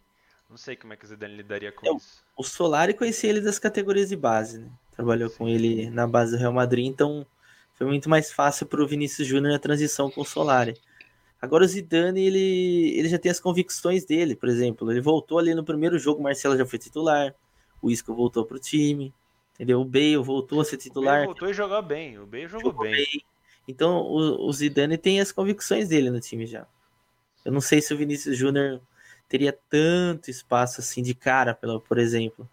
Não sei como é que o Zidane lidaria com é, isso. O Solari conhecia ele das categorias de base, né? Trabalhou Sim. com ele na base do Real Madrid, então foi muito mais fácil para o Vinícius Júnior a transição com o Solari. Agora o Zidane, ele, ele já tem as convicções dele, por exemplo, ele voltou ali no primeiro jogo, o Marcelo já foi titular, o Isco voltou para o time, Entendeu? O Bale voltou a ser titular. O voltou e jogou bem. O Bale jogou, jogou bem. bem. Então o, o, Zidane tem as convicções dele no time já. Eu não sei se o Vinícius Júnior teria tanto espaço assim de cara, pelo, por exemplo,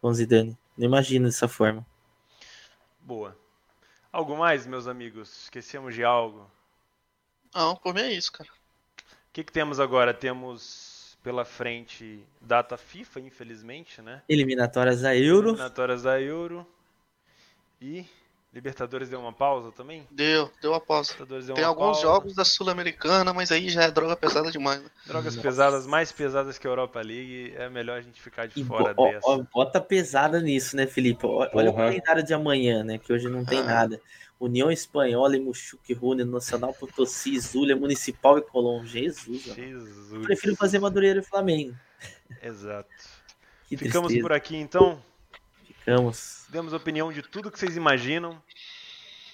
com o Zidane. Não imagino dessa forma. Boa. Algo mais, meus amigos? Esquecemos de algo? Não, por mim é isso, cara. O que, que temos agora? Temos pela frente data FIFA, infelizmente, né? Eliminatórias da Euro. Eliminatórias da Euro. E Libertadores deu uma pausa também? Deu, deu uma pausa. Deu Tem uma alguns pausa. jogos da Sul-Americana, mas aí já é droga pesada demais. Né? Drogas Nossa. pesadas, mais pesadas que a Europa League, é melhor a gente ficar de e fora bo dessa. Ó, bota pesada nisso, né, Felipe? Olha uhum. o calendário de amanhã, né, que hoje não tem ah. nada. União Espanhola, Muxuque, Rune, Nacional Potosí, Zulia, Municipal e Colón. Jesus, Jesus. Prefiro fazer Madureira e Flamengo. Exato. Ficamos tristeza. por aqui então. Ficamos. Demos opinião de tudo que vocês imaginam.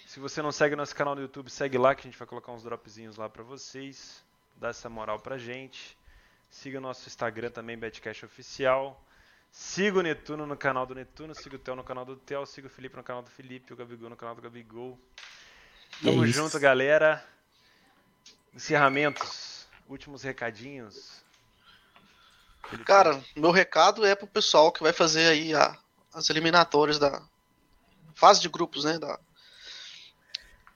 Se você não segue nosso canal no YouTube, segue lá que a gente vai colocar uns dropzinhos lá para vocês. Dá essa moral pra gente. Siga nosso Instagram também, Betcash Oficial. Siga o Netuno no canal do Netuno, siga o Theo no canal do Theo, siga o Felipe no canal do Felipe, o Gabigol no canal do Gabigol. Tamo é junto, galera. Encerramentos, últimos recadinhos. Felipe. Cara, meu recado é pro pessoal que vai fazer aí a, as eliminatórias da fase de grupos, né? Da,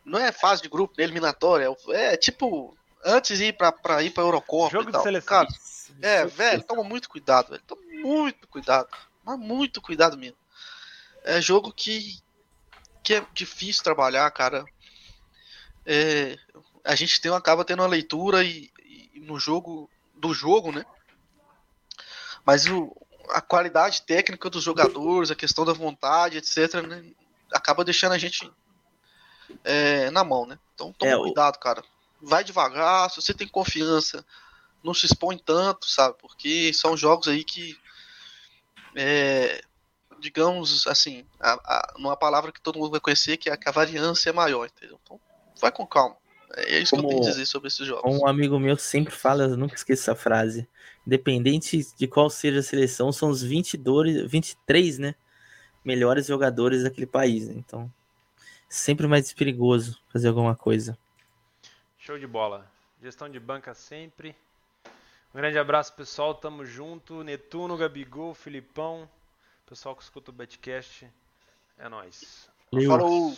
não é fase de grupo, é eliminatória, é, é tipo antes de ir pra, pra ir pra Eurocopa Jogo e tal. De seleção. Cara, é, velho, toma muito cuidado, velho. Toma muito cuidado. Mas muito cuidado mesmo. É jogo que, que é difícil trabalhar, cara. É, a gente tem, acaba tendo uma leitura e, e, no jogo do jogo, né? Mas o, a qualidade técnica dos jogadores, a questão da vontade, etc., né, acaba deixando a gente é, na mão, né? Então toma é, cuidado, cara. Vai devagar, se você tem confiança, não se expõe tanto, sabe? Porque são jogos aí que, é, digamos assim, a, a, numa palavra que todo mundo vai conhecer, que, é, que a variância é maior, entendeu? Então vai com calma. É isso como, que eu tenho a dizer sobre esses jogos. Um amigo meu sempre fala, eu nunca esqueço essa frase. Independente de qual seja a seleção, são os 22, 23, né? Melhores jogadores daquele país. Né? Então, sempre mais perigoso fazer alguma coisa. Show de bola. Gestão de banca sempre. Um grande abraço, pessoal. Tamo junto. Netuno, Gabigol, Filipão. Pessoal que escuta o Betcast. É nóis. Falou!